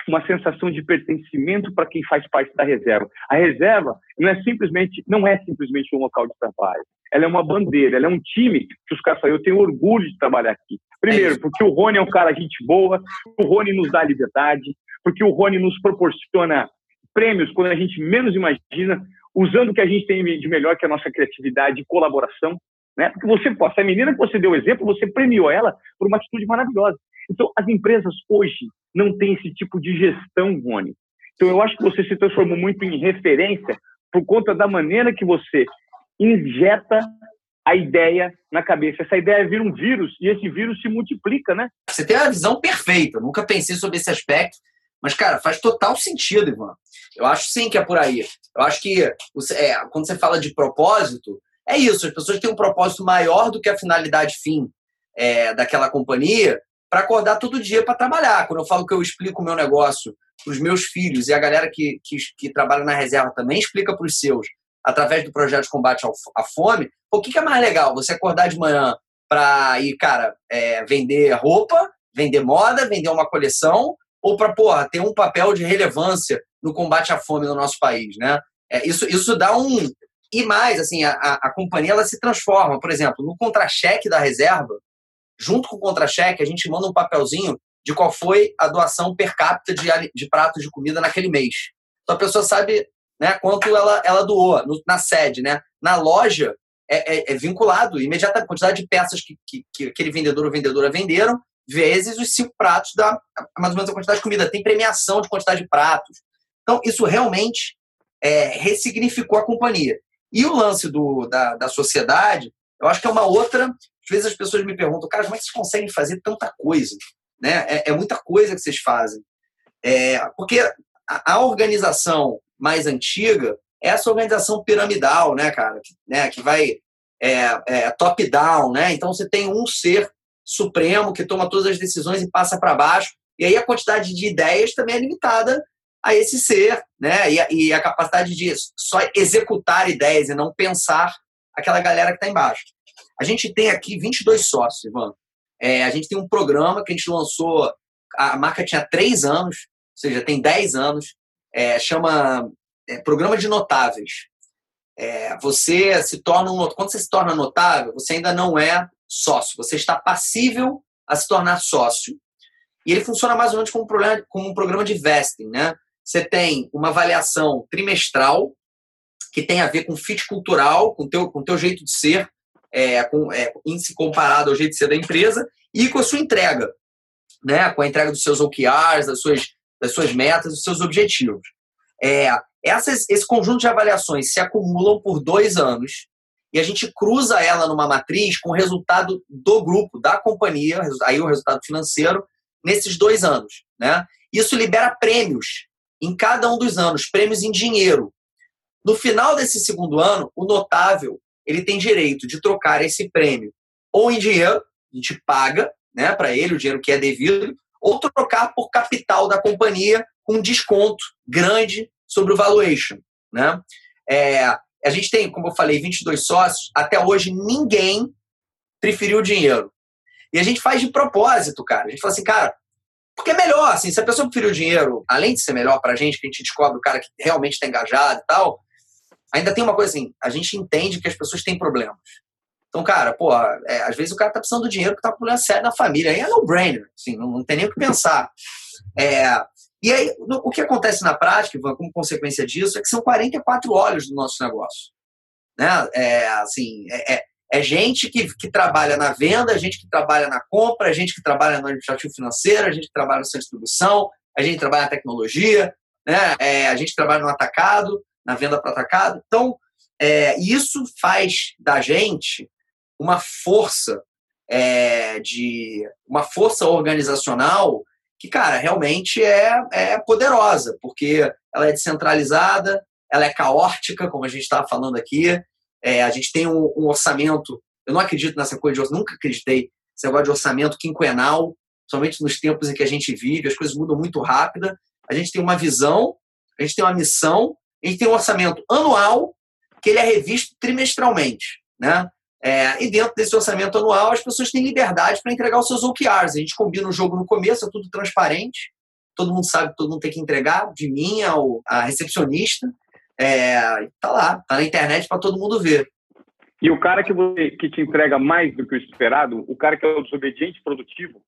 uma sensação de pertencimento para quem faz parte da reserva. A reserva não é simplesmente não é simplesmente um local de trabalho. Ela é uma bandeira, ela é um time que os eu tenho orgulho de trabalhar aqui. Primeiro, porque o Rony é um cara gente boa, o Rony nos dá liberdade, porque o Rony nos proporciona prêmios quando a gente menos imagina, usando o que a gente tem de melhor, que é a nossa criatividade e colaboração. Né? Porque você, pô, essa menina que você deu exemplo, você premiou ela por uma atitude maravilhosa. Então, as empresas hoje não têm esse tipo de gestão, Rony. Então, eu acho que você se transformou muito em referência por conta da maneira que você injeta a ideia na cabeça. Essa ideia vira um vírus e esse vírus se multiplica, né? Você tem a visão perfeita. Eu nunca pensei sobre esse aspecto, mas, cara, faz total sentido, Ivan. Eu acho sim que é por aí. Eu acho que é, quando você fala de propósito, é isso. As pessoas têm um propósito maior do que a finalidade fim é, daquela companhia para acordar todo dia para trabalhar. Quando eu falo que eu explico o meu negócio para os meus filhos e a galera que, que, que trabalha na reserva também explica para os seus, através do projeto de combate à fome, o que, que é mais legal? Você acordar de manhã para ir, cara, é, vender roupa, vender moda, vender uma coleção, ou para, porra, ter um papel de relevância no combate à fome no nosso país, né? É, isso, isso dá um... E mais, assim, a, a, companhia ela se transforma. Por exemplo, no contra-cheque da reserva, junto com o contra-cheque, a gente manda um papelzinho de qual foi a doação per capita de, de pratos de comida naquele mês. Então a pessoa sabe né, quanto ela, ela doou no, na sede. Né? Na loja, é, é, é vinculado imediatamente a quantidade de peças que, que, que, aquele vendedor ou vendedora venderam, vezes os cinco pratos da mais ou menos a quantidade de comida. Tem premiação de quantidade de pratos. Então, isso realmente é, ressignificou a companhia. E o lance do, da, da sociedade, eu acho que é uma outra às vezes as pessoas me perguntam, cara, como é que vocês conseguem fazer tanta coisa? Né? É, é muita coisa que vocês fazem. É, porque a, a, organização mais antiga é essa organização piramidal, né, cara? Que, né, que vai é, é top-down, né? Então você tem um ser supremo que toma todas as decisões e passa para baixo. E aí a quantidade de ideias também é limitada a esse ser, né? E a, e a capacidade de só executar ideias e não pensar aquela galera que está embaixo. A gente tem aqui 22 sócios, Ivan. É, a gente tem um programa que a gente lançou, a marca tinha 3 anos, ou seja, tem 10 anos, é, chama é, Programa de Notáveis. É, você se torna um quando você se torna notável, você ainda não é sócio, você está passível a se tornar sócio. E ele funciona mais ou menos como um, como um programa de vesting, né? Você tem uma avaliação trimestral que tem a ver com fit cultural, com teu, com teu jeito de ser, é, com é, índice comparado ao jeito de ser da empresa e com a sua entrega, né? com a entrega dos seus OKRs, das suas, das suas metas, dos seus objetivos. É, essas, esse conjunto de avaliações se acumulam por dois anos e a gente cruza ela numa matriz com o resultado do grupo, da companhia, aí o resultado financeiro, nesses dois anos. Né? Isso libera prêmios em cada um dos anos, prêmios em dinheiro. No final desse segundo ano, o notável ele tem direito de trocar esse prêmio ou em dinheiro, a gente paga né, para ele o dinheiro que é devido, ou trocar por capital da companhia com desconto grande sobre o valuation. Né? É, a gente tem, como eu falei, 22 sócios, até hoje ninguém preferiu o dinheiro. E a gente faz de propósito, cara. A gente fala assim, cara, porque é melhor, assim, se a pessoa preferiu o dinheiro, além de ser melhor pra gente, que a gente descobre o cara que realmente está engajado e tal, ainda tem uma coisa assim, a gente entende que as pessoas têm problemas. Então, cara, pô, é, às vezes o cara tá precisando do dinheiro porque tá com problema sério na família. Aí é no-brainer, assim, não, não, tem nem o que pensar. É, e aí, no, o que acontece na prática, Ivan, como consequência disso, é que são 44 olhos do nosso negócio. Né? É, assim, é, é, é gente que, que trabalha na venda, gente que trabalha na compra, gente que trabalha no administrativo financeiro, a gente que trabalha de distribuição, a gente trabalha na tecnologia, né? É, a gente trabalha no atacado, na venda para atacado. Então, é, isso faz da gente uma força é, de uma força organizacional que, cara, realmente é, é poderosa, porque ela é descentralizada, ela é caótica, como a gente estava falando aqui. É, a gente tem um, um, orçamento, eu não acredito nessa coisa de orçamento, nunca acreditei nesse negócio de orçamento quinquenal, somente nos tempos em que a gente vive, as coisas mudam muito rápido. A gente tem uma visão, a gente tem uma missão, a gente tem um orçamento anual que ele é revisto trimestralmente, né? É, e dentro desse orçamento anual, as pessoas têm liberdade para entregar os seus OKRs. A gente combina o jogo no começo, é tudo transparente, todo mundo sabe todo mundo tem que entregar, de mim ao a recepcionista. É, tá lá, tá na internet para todo mundo ver. E o cara que, você, que te entrega mais do que o esperado, o cara que é o desobediente produtivo,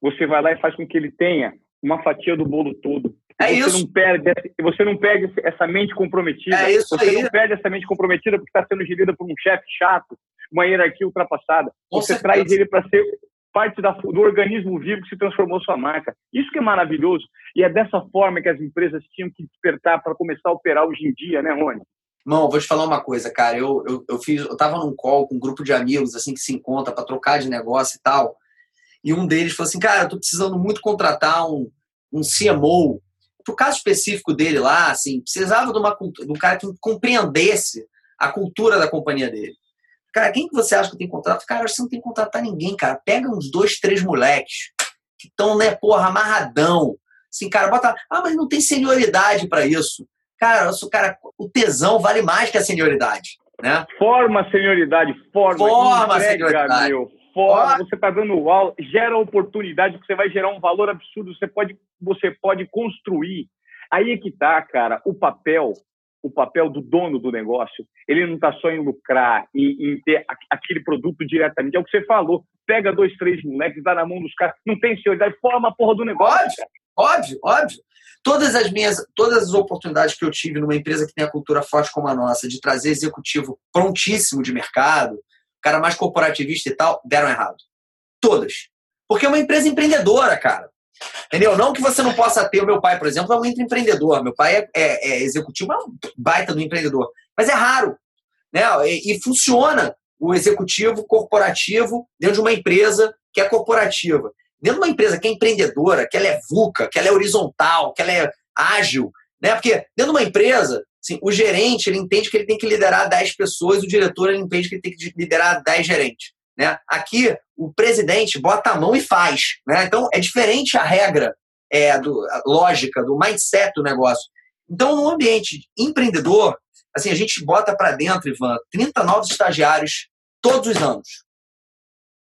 você vai lá e faz com que ele tenha uma fatia do bolo todo. É você isso. Não perde, você não perde essa mente comprometida. É isso você aí. não perde essa mente comprometida porque está sendo gerida por um chefe chato, uma hierarquia ultrapassada. Com você certeza. traz ele para ser parte da, do organismo vivo que se transformou sua marca. Isso que é maravilhoso. E é dessa forma que as empresas tinham que despertar para começar a operar hoje em dia, né, Rony? Não, vou te falar uma coisa, cara. Eu, eu, eu fiz, eu tava num call com um grupo de amigos assim que se encontra para trocar de negócio e tal. E um deles falou assim, cara, eu tô precisando muito contratar um, um CMO. Pro caso específico dele lá, assim, precisava de, uma, de um cara que compreendesse a cultura da companhia dele. Cara, quem que você acha que tem contrato? Cara, você não tem que contratar ninguém, cara. Pega uns dois, três moleques que estão, né, porra, amarradão. Assim, cara, bota. Ah, mas não tem senioridade para isso. Cara, isso, cara, o tesão vale mais que a senioridade, né? Forma senioridade, forma. Forma entrega, senioridade. Meu, forma, você está dando aula, gera oportunidade, que você vai gerar um valor absurdo, você pode, você pode construir. Aí é que tá, cara, o papel o papel do dono do negócio, ele não está só em lucrar, em, em, ter aquele produto diretamente. É o que você falou. Pega dois, três moleques, dá na mão dos caras, não tem senioridade, forma a porra do negócio. Óbvio, óbvio, óbvio. Todas as minhas, todas as oportunidades que eu tive numa empresa que tem a cultura forte como a nossa, de trazer executivo prontíssimo de mercado, cara mais corporativista e tal, deram errado. Todas. Porque é uma empresa empreendedora, cara. Entendeu? Não que você não possa ter. O meu pai, por exemplo, é um empreendedor. Meu pai é, é, é executivo, é um baita do empreendedor. Mas é raro. Né? E, e, funciona o executivo corporativo dentro de uma empresa que é corporativa. Dentro de uma empresa que é empreendedora, que ela é VUCA, que ela é horizontal, que ela é ágil. Né? Porque dentro de uma empresa, assim, o gerente ele entende que ele tem que liderar 10 pessoas, o diretor ele entende que ele tem que liderar 10 gerentes. Né? Aqui, o presidente bota a mão e faz. Né? Então, é diferente a regra é, do, a lógica, do mindset do negócio. Então, no ambiente empreendedor, assim, a gente bota para dentro, Ivan, 30 novos estagiários todos os anos.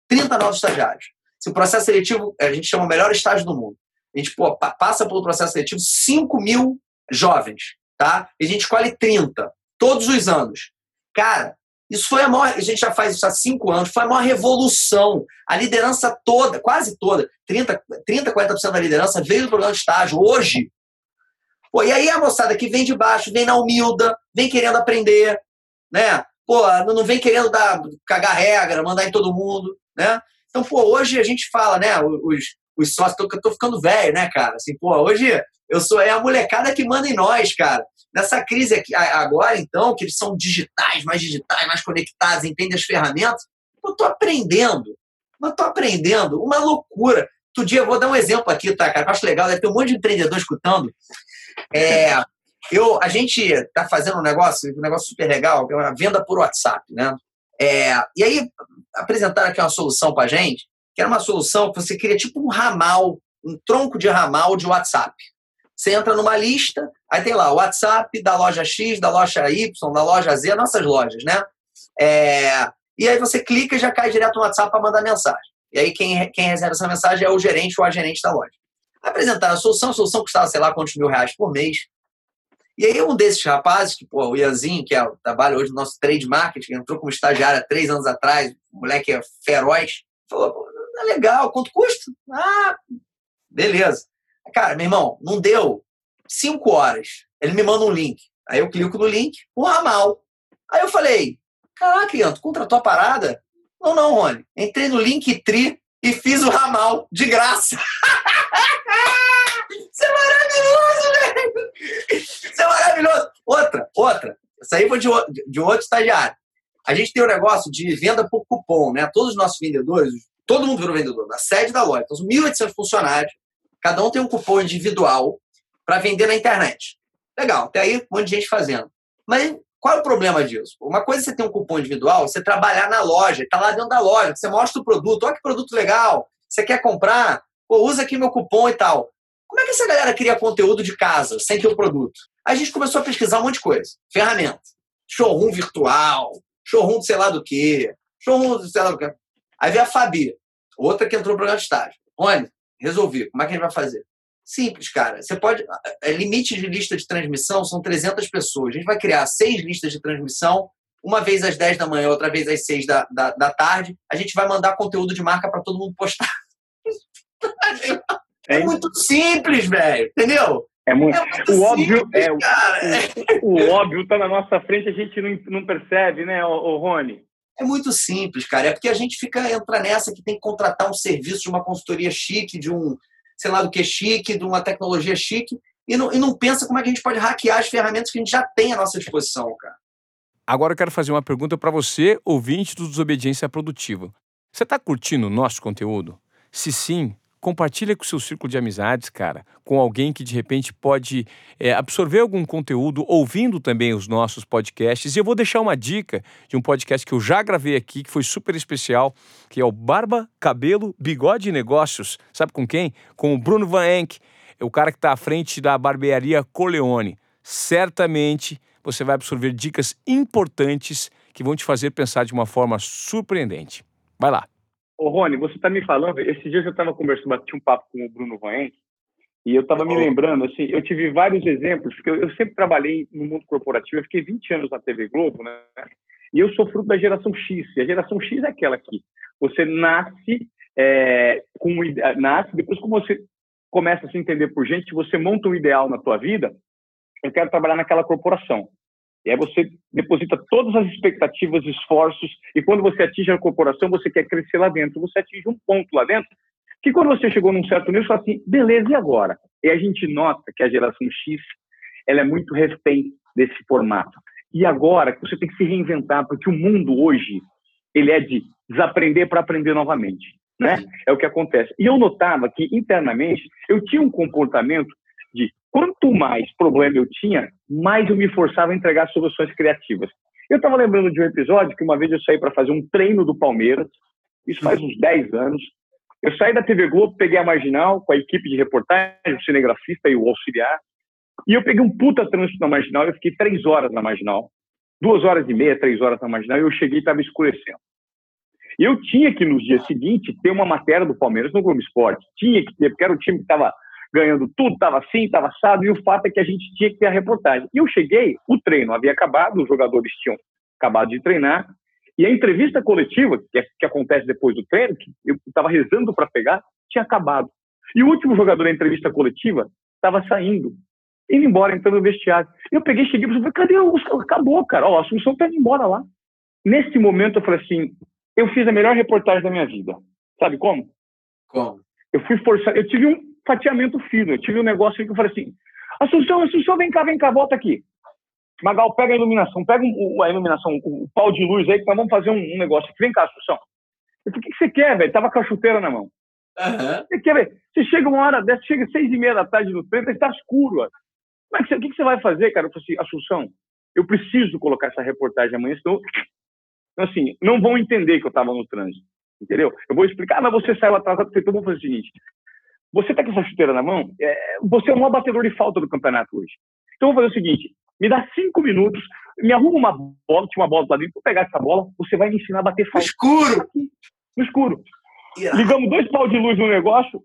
30 novos estagiários. Se o processo seletivo, a gente chama o melhor estágio do mundo. A gente pô, passa pelo processo seletivo 5 mil jovens, tá? E a gente escolhe 30, todos os anos. Cara, isso foi a maior. A gente já faz isso há cinco anos, foi a maior revolução. A liderança toda, quase toda, 30, 30 40% da liderança veio do programa de estágio. Hoje. Pô, e aí a moçada que vem de baixo, vem na humilda, vem querendo aprender, né? Pô, não vem querendo dar, cagar regra, mandar em todo mundo, né? Então, pô, hoje a gente fala, né? Os, os sócios, tô, eu tô ficando velho, né, cara? Assim, pô, hoje eu sou é a molecada que manda em nós, cara. Nessa crise aqui, agora, então, que eles são digitais, mais digitais, mais conectados, entendem as ferramentas, eu tô aprendendo. Eu tô aprendendo. Uma loucura. Outro dia, eu vou dar um exemplo aqui, tá, cara? Eu acho legal, deve ter um monte de empreendedor escutando. É, eu, a gente tá fazendo um negócio, um negócio super legal, que é uma venda por WhatsApp, né? É, e aí apresentaram aqui uma solução para gente, que era uma solução que você queria tipo um ramal, um tronco de ramal de WhatsApp. Você entra numa lista, aí tem lá o WhatsApp da loja X, da loja Y, da loja Z, nossas lojas, né? É, e aí você clica e já cai direto no WhatsApp para mandar mensagem. E aí quem, quem recebe essa mensagem é o gerente ou a gerente da loja. Apresentaram a solução, a solução custava, sei lá, quantos mil reais por mês. E aí um desses rapazes, que, pô, o Ianzinho, que é, trabalha hoje no nosso trade marketing, entrou como estagiário há três anos atrás, o moleque é feroz, falou, é legal, quanto custa? Ah, beleza. Cara, meu irmão, não deu cinco horas. Ele me manda um link. Aí eu clico no link, o ramal. Aí eu falei, caraca, Ian, tu contratou a parada? Não, não, Rony. Entrei no Linktree e fiz o ramal de graça. Isso é maravilhoso, velho! Isso é maravilhoso. Outra, outra. Isso aí foi de, de outro estagiário. A gente tem um negócio de venda por cupom, né? Todos os nossos vendedores, todo mundo virou vendedor, na sede da loja. Então, os 1.800 funcionários, cada um tem um cupom individual para vender na internet. Legal, até aí um monte de gente fazendo. Mas qual é o problema disso? Uma coisa é você ter um cupom individual, você trabalhar na loja, está lá dentro da loja, você mostra o produto, olha que produto legal, você quer comprar, pô, usa aqui meu cupom e tal. Como é que essa galera cria conteúdo de casa sem ter o produto? A gente começou a pesquisar um monte de coisa. Ferramenta. Showroom virtual, showroom de sei lá do quê, showroom de sei lá do quê. Aí veio a Fabi, outra que entrou para o estágio. Olha, resolvi. Como é que a gente vai fazer? Simples, cara. Você pode. Limite de lista de transmissão são 300 pessoas. A gente vai criar seis listas de transmissão, uma vez às 10 da manhã, outra vez às 6 da, da, da tarde. A gente vai mandar conteúdo de marca para todo mundo postar. É, é muito simples, velho. Entendeu? É muito, é muito o simples, óbvio é o, o, óbvio tá na nossa frente, a gente não, não percebe, né, o, o Rony? É muito simples, cara. É porque a gente fica entra nessa que tem que contratar um serviço de uma consultoria chique, de um sei lá do que chique, de uma tecnologia chique, e não, e não pensa como é que a gente pode hackear as ferramentas que a gente já tem à nossa disposição, cara. Agora eu quero fazer uma pergunta para você, ouvinte do Desobediência Produtiva. Você está curtindo o nosso conteúdo? Se sim, compartilha com o seu círculo de amizades, cara, com alguém que de repente pode é, absorver algum conteúdo ouvindo também os nossos podcasts. E eu vou deixar uma dica de um podcast que eu já gravei aqui, que foi super especial, que é o Barba, Cabelo, Bigode e Negócios. Sabe com quem? Com o Bruno Van Enck, o cara que está à frente da barbearia Coleone. Certamente você vai absorver dicas importantes que vão te fazer pensar de uma forma surpreendente. Vai lá. Ô, Rony, você está me falando, esses dias eu estava conversando, bati um papo com o Bruno Voenck, e eu estava me lembrando, assim, eu tive vários exemplos, porque eu, eu, sempre trabalhei no mundo corporativo, eu fiquei 20 anos na TV Globo, né? E eu sou fruto da geração X, e a geração X é aquela aqui. Você nasce, é, com, nasce, depois como você começa a se entender por gente, você monta um ideal na tua vida, eu quero trabalhar naquela corporação. E aí você deposita todas as expectativas, esforços, e quando você atinge a corporação, você quer crescer lá dentro. Você atinge um ponto lá dentro, que quando você chegou num certo nível, você fala assim, beleza, e agora? E a gente nota que a geração X, ela é muito refém desse formato. E agora você tem que se reinventar, porque o mundo hoje, ele é de desaprender para aprender novamente. Né? É o que acontece. E eu notava que, internamente, eu tinha um comportamento de quanto mais problema eu tinha, mais eu me forçava a entregar soluções criativas. Eu estava lembrando de um episódio que uma vez eu saí para fazer um treino do Palmeiras, isso faz uns 10 anos. Eu saí da TV Globo, peguei a Marginal com a equipe de reportagem, o cinegrafista e o auxiliar, e eu peguei um puta trânsito na Marginal, eu fiquei três horas na Marginal, duas horas e meia, três horas na Marginal, e eu cheguei e estava escurecendo. E eu tinha que, no dia seguinte, ter uma matéria do Palmeiras no Globo Esporte. Tinha que ter, porque era o time que estava ganhando tudo, estava assim, estava assado, e o fato é que a gente tinha que ter a reportagem. E eu cheguei, o treino havia acabado, os jogadores tinham acabado de treinar, e a entrevista coletiva, que, é, que acontece depois do treino, que eu estava rezando para pegar, tinha acabado. E o último jogador da entrevista coletiva estava saindo, indo embora, entrando no vestiário. Eu peguei, cheguei e falei, cadê o... Acabou, cara. Ó, a Assunção está indo embora lá. Nesse momento, eu falei assim, eu fiz a melhor reportagem da minha vida. Sabe como? Como? Eu fui forçar, eu tive um fatiamento fino. Eu tive um negócio que eu falei assim: Assunção, Assunção, vem cá, vem cá, volta aqui. Magal, pega a iluminação, pega a iluminação, o pau de luz aí, que nós vamos fazer um, um negócio aqui. Vem cá, Assunção. Eu falei, o que, você quer, velho? Tava com a chuteira na mão. Uhum. Você quer ver? Você chega uma hora dessa, chega seis e meia da tarde no treino, está escuro. Ó. Como é que o que, você vai fazer, cara? Eu falei assim, Assunção, eu preciso colocar essa reportagem amanhã, senão Então, assim, não vão entender que eu estava no trânsito, entendeu? Eu vou explicar, ah, mas você saiu atrasado, então vamos fazer o seguinte, você está com essa chuteira na mão, é, você é um batedor de falta do campeonato hoje. Então, eu vou fazer o seguinte, me dá cinco minutos, me arruma uma bola, tinha uma bola lá dentro, vou pegar essa bola, você vai me ensinar a bater falta. No escuro! No escuro. Ligamos dois pau de luz no negócio,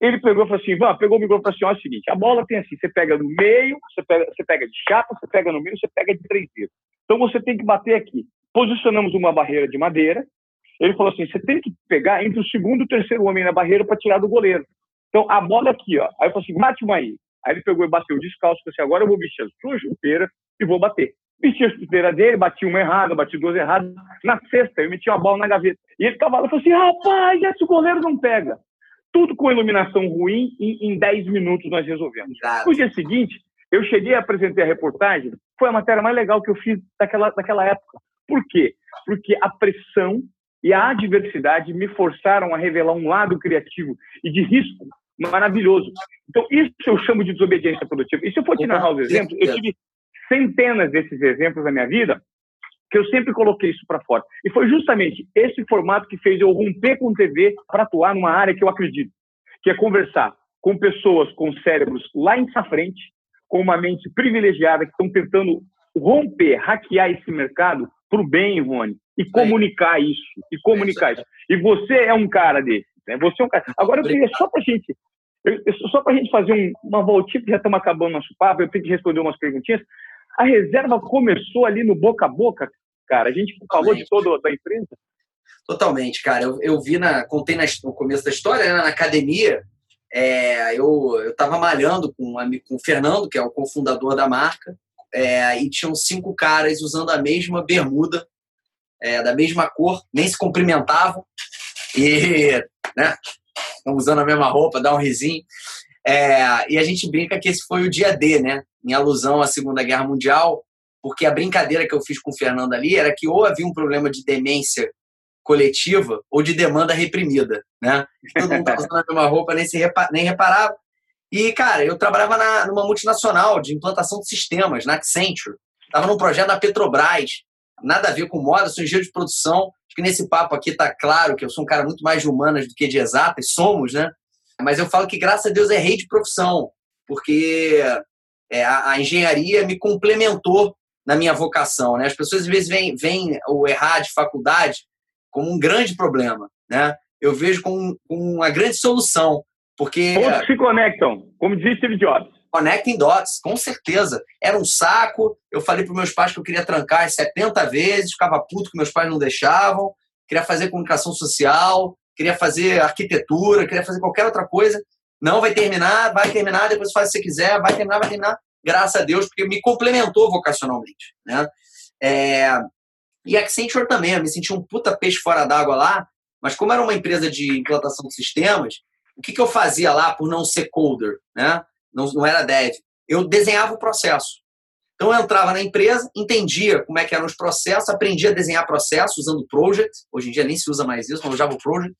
ele pegou e falou assim, Van, pegou o microfone e falou assim, olha é o seguinte, a bola tem assim, você pega no meio, você pega, você pega de chapa, você pega no meio, você pega de três dedos. Então você tem que bater aqui. Posicionamos uma barreira de madeira. Ele falou assim, você tem que pegar entre o segundo e o terceiro homem na barreira para tirar do goleiro. Então a bola é aqui, ó. Aí eu falei assim, mate uma aí. Aí ele pegou e bateu descalço, falou assim, agora eu vou vestir a sua chuteira e vou bater. Vesti a chuteira dele, bati uma errada, bati duas erradas. Na sexta, eu meti uma bola na gaveta. E ele tava lá e falou assim, rapaz, esse goleiro não pega tudo com iluminação ruim e em 10 minutos nós resolvemos. Claro. No dia seguinte, eu cheguei a apresentar a reportagem, foi a matéria mais legal que eu fiz daquela, daquela época. Por quê? Porque a pressão e a adversidade me forçaram a revelar um lado criativo e de risco maravilhoso. Então, isso eu chamo de desobediência produtiva. E se eu for te narrar os exemplos, eu tive centenas desses exemplos na minha vida, que eu sempre coloquei isso para fora. E foi justamente esse formato que fez eu romper com TV para atuar numa área que eu acredito, que é conversar com pessoas com cérebros lá em frente, com uma mente privilegiada, que estão tentando romper, hackear esse mercado para o bem, Ivone, e comunicar isso, e comunicar isso. E você é um cara desse, né? Você é um cara. Agora eu queria só para gente, só para a gente fazer um, uma voltinha, que já estamos acabando nosso papo, eu tenho que responder umas perguntinhas. A reserva começou ali no boca a boca, cara? A gente falou de toda a empresa? Totalmente, cara. Eu, eu vi, na, contei na, no começo da história, né, na academia, é, eu estava malhando com, com o Fernando, que é o cofundador da marca, é, e tinham cinco caras usando a mesma bermuda, é, da mesma cor, nem se cumprimentavam, e né, usando a mesma roupa, dá um risinho. É, e a gente brinca que esse foi o dia D, né? Em alusão à Segunda Guerra Mundial, porque a brincadeira que eu fiz com o Fernando ali era que ou havia um problema de demência coletiva ou de demanda reprimida, né? Todo mundo estava usando a mesma roupa, nem, se repa nem reparava. E, cara, eu trabalhava na, numa multinacional de implantação de sistemas, na Accenture. Estava num projeto da Petrobras, nada a ver com moda, sou engenheiro de produção. Acho que nesse papo aqui tá claro que eu sou um cara muito mais de humanas do que de exatas, somos, né? Mas eu falo que, graças a Deus, é rei de profissão, porque é, a, a engenharia me complementou na minha vocação. Né? As pessoas às vezes veem, veem o errar de faculdade como um grande problema. Né? Eu vejo como, como uma grande solução. Porque. Pontos se conectam, como dizia Steve Jobs. Connecting dots, com certeza. Era um saco. Eu falei para meus pais que eu queria trancar 70 vezes, ficava puto que meus pais não deixavam. Queria fazer comunicação social, queria fazer arquitetura, queria fazer qualquer outra coisa. Não vai terminar, vai terminar, depois faz se você quiser, vai terminar, vai terminar graças a Deus, porque me complementou vocacionalmente, né? É, e Accenture também, eu me senti um puta peixe fora d'água lá, mas como era uma empresa de implantação de sistemas, o que, que eu fazia lá por não ser coder, né? Não, não era dev? Eu desenhava o processo. Então eu entrava na empresa, entendia como é que eram os processos, aprendia a desenhar processos usando Project. Hoje em dia nem se usa mais isso, mas usava o Project.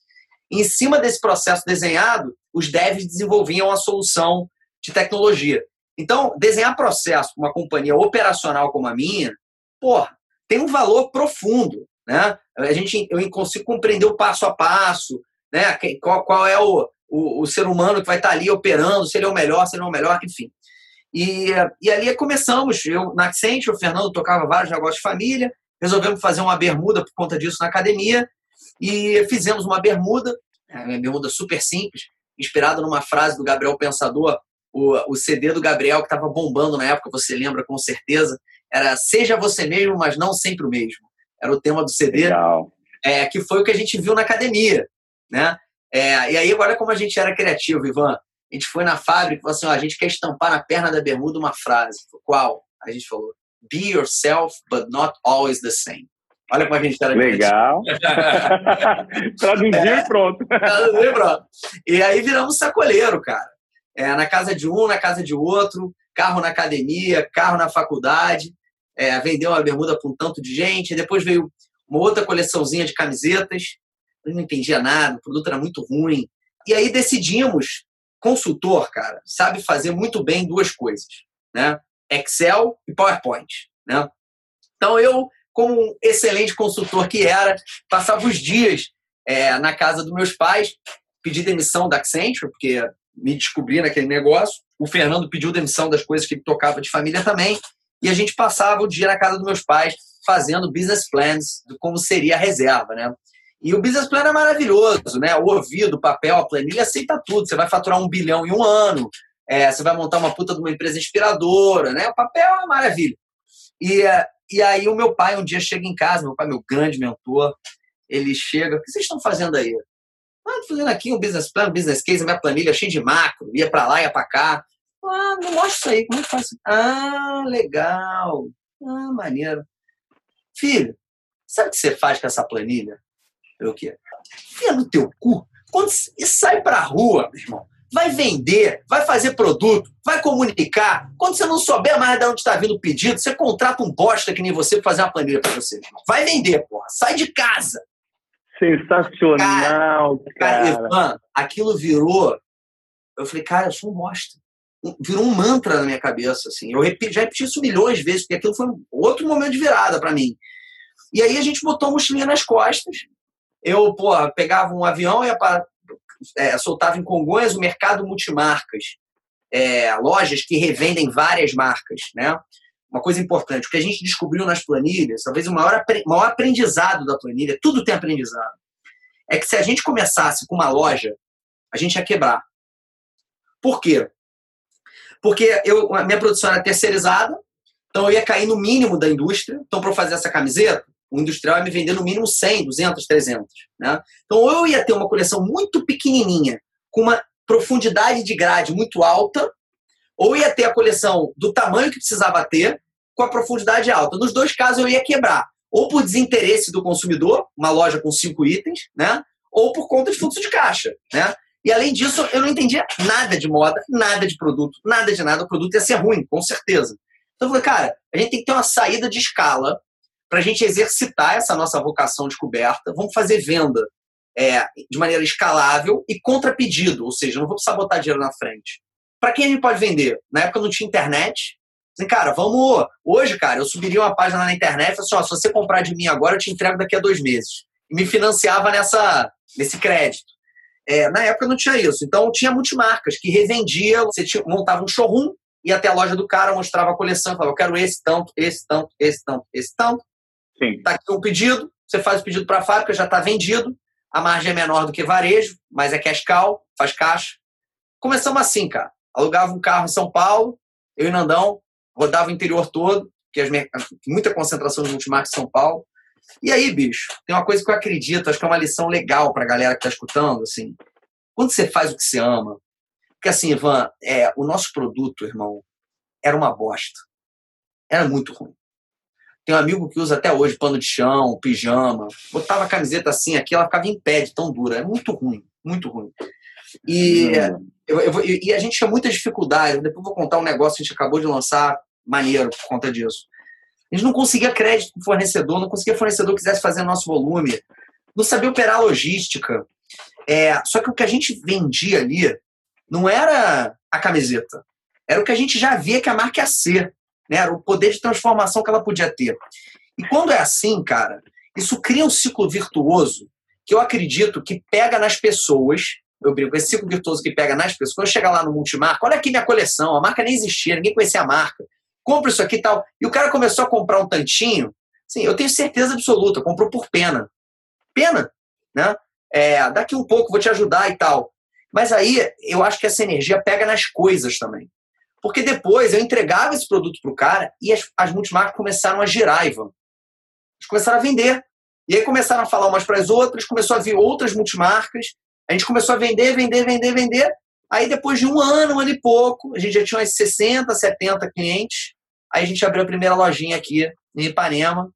E em cima desse processo desenhado, os devs desenvolviam a solução de tecnologia. Então, desenhar processo para uma companhia operacional como a minha, porra, tem um valor profundo, né? A gente, eu consigo compreender o passo a passo, né? Qual, qual é o, o, o, ser humano que vai estar ali operando, se ele é o melhor, se ele é o melhor, enfim. E, e ali começamos, eu na Accenture, o Fernando tocava vários negócios de família, resolvemos fazer uma bermuda por conta disso na academia, e fizemos uma bermuda, uma bermuda super simples, inspirada numa frase do Gabriel Pensador, o, o CD do Gabriel, que estava bombando na época, você lembra com certeza, era Seja Você Mesmo, mas não sempre o mesmo. Era o tema do CD, Legal. É, que foi o que a gente viu na academia. Né? É, e aí, agora, como a gente era criativo, Ivan, a gente foi na fábrica e falou assim: ó, a gente quer estampar na perna da bermuda uma frase. Qual? A gente falou: Be yourself, but not always the same. Olha como a gente era Legal. Traduzir é, pronto. Traduzir pronto. E aí viramos sacoleiro, cara é, na casa de um, na casa de outro, carro na academia, carro na faculdade, é, vendeu uma bermuda para um tanto de gente, depois veio uma outra coleçãozinha de camisetas, não entendia nada, o produto era muito ruim. E aí decidimos, consultor, cara, sabe fazer muito bem duas coisas, né? Excel e PowerPoint, né? Então eu como um excelente consultor que era, passava os dias é, na casa dos meus pais, pedi demissão da Accenture, porque me descobri naquele negócio. O Fernando pediu demissão das coisas que ele tocava de família também. E a gente passava o dia na casa dos meus pais fazendo business plans de como seria a reserva, né? E o business plan é maravilhoso, né? O ouvido, o papel, a planilha aceita tudo. Você vai faturar um bilhão em um ano, é, você vai montar uma puta de uma empresa inspiradora, né? O papel é uma maravilha. E, e aí o meu pai um dia chega em casa, meu pai, meu grande mentor, ele chega, o que vocês estão fazendo aí? Ah, tô fazendo aqui um business plan, um business case, minha planilha cheia de macro, ia para lá, ia para cá. Ah, não mostra isso aí, como é que faz? Ah, legal. Ah, maneiro. Filho, sabe o que você faz com essa planilha? O quê? Fia no teu cu. Quando e sai pra rua, meu irmão. Vai vender, vai fazer produto, vai comunicar. Quando você não souber mais de onde está vindo o pedido, você contrata um bosta que nem você para fazer uma planilha para você. Vai vender, porra. Sai de casa. Sensacional, cara. Cara, Ivan, aquilo virou. Eu falei, cara, eu sou um bosta. Virou um mantra na minha cabeça, assim. Eu já repeti isso milhões de vezes, porque aquilo foi outro momento de virada para mim. E aí a gente botou a mochilinha nas costas eu pô, pegava um avião, ia para, é, soltava em Congonhas o mercado multimarcas, é, lojas que revendem várias marcas, né? Uma coisa importante, o que a gente descobriu nas planilhas, talvez o maior, maior aprendizado da planilha, tudo tem aprendizado, é que se a gente começasse com uma loja, a gente ia quebrar. Por quê? Porque eu, a minha produção era terceirizada, então eu ia cair no mínimo da indústria. Então, para fazer essa camiseta, o industrial ia me vender no mínimo 100, 200, 300. Né? Então, ou eu ia ter uma coleção muito pequenininha, com uma profundidade de grade muito alta, ou ia ter a coleção do tamanho que precisava ter, com a profundidade alta. Nos dois casos, eu ia quebrar. Ou por desinteresse do consumidor, uma loja com cinco itens, né? ou por conta de fluxo de caixa. Né? E além disso, eu não entendia nada de moda, nada de produto, nada de nada. O produto ia ser ruim, com certeza. Então eu falei, cara, a gente tem que ter uma saída de escala para a gente exercitar essa nossa vocação descoberta. Vamos fazer venda é, de maneira escalável e contra pedido, ou seja, não vou precisar botar dinheiro na frente. Para quem a gente pode vender? Na época não tinha internet. Assim, cara, vamos. Hoje, cara, eu subiria uma página na internet e assim: ó, se você comprar de mim agora, eu te entrego daqui a dois meses. E me financiava nessa, nesse crédito. É, na época não tinha isso. Então tinha multimarcas que revendia, você tinha, montava um showroom, ia até a loja do cara, mostrava a coleção, falava, eu quero esse tanto, esse tanto, esse tanto, esse tanto. Sim. Tá aqui um pedido, você faz o pedido para a fábrica, já está vendido, a margem é menor do que varejo, mas é cash cow, faz caixa. Começamos assim, cara. Alugava um carro em São Paulo, eu e Nandão, rodava o interior todo, que as muita concentração de multimarcas em São Paulo. E aí, bicho, tem uma coisa que eu acredito, acho que é uma lição legal para a galera que está escutando, assim. Quando você faz o que você ama, porque assim, Ivan, é, o nosso produto, irmão, era uma bosta. Era muito ruim. Tem um amigo que usa até hoje pano de chão, pijama. Botava a camiseta assim aqui, ela ficava em pé de tão dura. É muito ruim, muito ruim. E, eu, eu, e a gente tinha muitas dificuldades. Depois vou contar um negócio que a gente acabou de lançar, maneiro por conta disso. A gente não conseguia crédito com fornecedor, não conseguia fornecedor que quisesse fazer nosso volume, não sabia operar logística. É, só que o que a gente vendia ali não era a camiseta, era o que a gente já via que a marca ia ser né? Era o poder de transformação que ela podia ter. E quando é assim, cara, isso cria um ciclo virtuoso que eu acredito que pega nas pessoas. Eu brinco, esse ciclo virtuoso que pega nas pessoas. Quando chega lá no multimarca, olha aqui minha coleção, a marca nem existia, ninguém conhecia a marca. Compra isso aqui e tal. E o cara começou a comprar um tantinho. Sim, eu tenho certeza absoluta, comprou por pena. Pena, né? É, daqui um pouco vou te ajudar e tal. Mas aí eu acho que essa energia pega nas coisas também. Porque depois eu entregava esse produto para o cara e as, as multimarcas começaram a girar, Ivan. Eles começaram a vender. E aí começaram a falar umas para as outras, começou a vir outras multimarcas. A gente começou a vender, vender, vender, vender. Aí depois de um ano, um ano e pouco, a gente já tinha umas 60, 70 clientes. Aí a gente abriu a primeira lojinha aqui em Ipanema,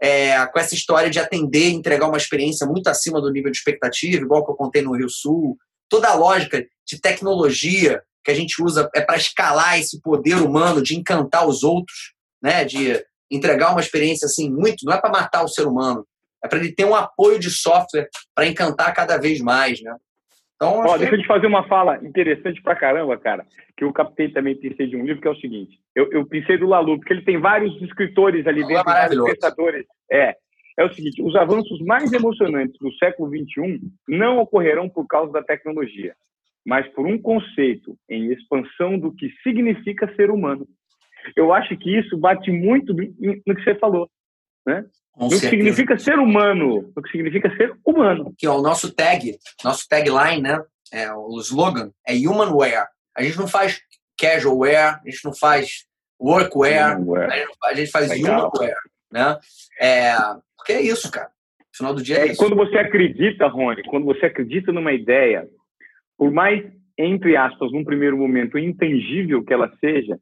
é, com essa história de atender entregar uma experiência muito acima do nível de expectativa, igual que eu contei no Rio Sul. Toda a lógica de tecnologia, que a gente usa é para escalar esse poder humano de encantar os outros, né? De entregar uma experiência assim muito, não é para matar o ser humano, é para ele ter um apoio de software para encantar cada vez mais, né? Então, Ó, deixa eu te fazer uma fala interessante pra caramba, cara, que eu captei também pensei de um livro, que é o seguinte. Eu, eu pensei do Lalu, porque ele tem vários escritores ali dentro, vários pensadores. É, é o seguinte, os avanços mais emocionantes do século XXI não ocorrerão por causa da tecnologia, mas por um conceito em expansão do que significa ser humano. Eu acho que isso bate muito no que você falou, né? Com no certeza. que significa ser humano, no que significa ser humano. Que é o nosso tag, nosso tagline, né? É, o slogan é human wear. A gente não faz casual wear, a gente não faz workwear, a gente faz human wear, né? É, porque é isso, cara. No final do dia é, é isso. Quando você acredita, Rony, quando você acredita numa ideia, por mais, entre aspas, num primeiro momento, intangível que ela seja,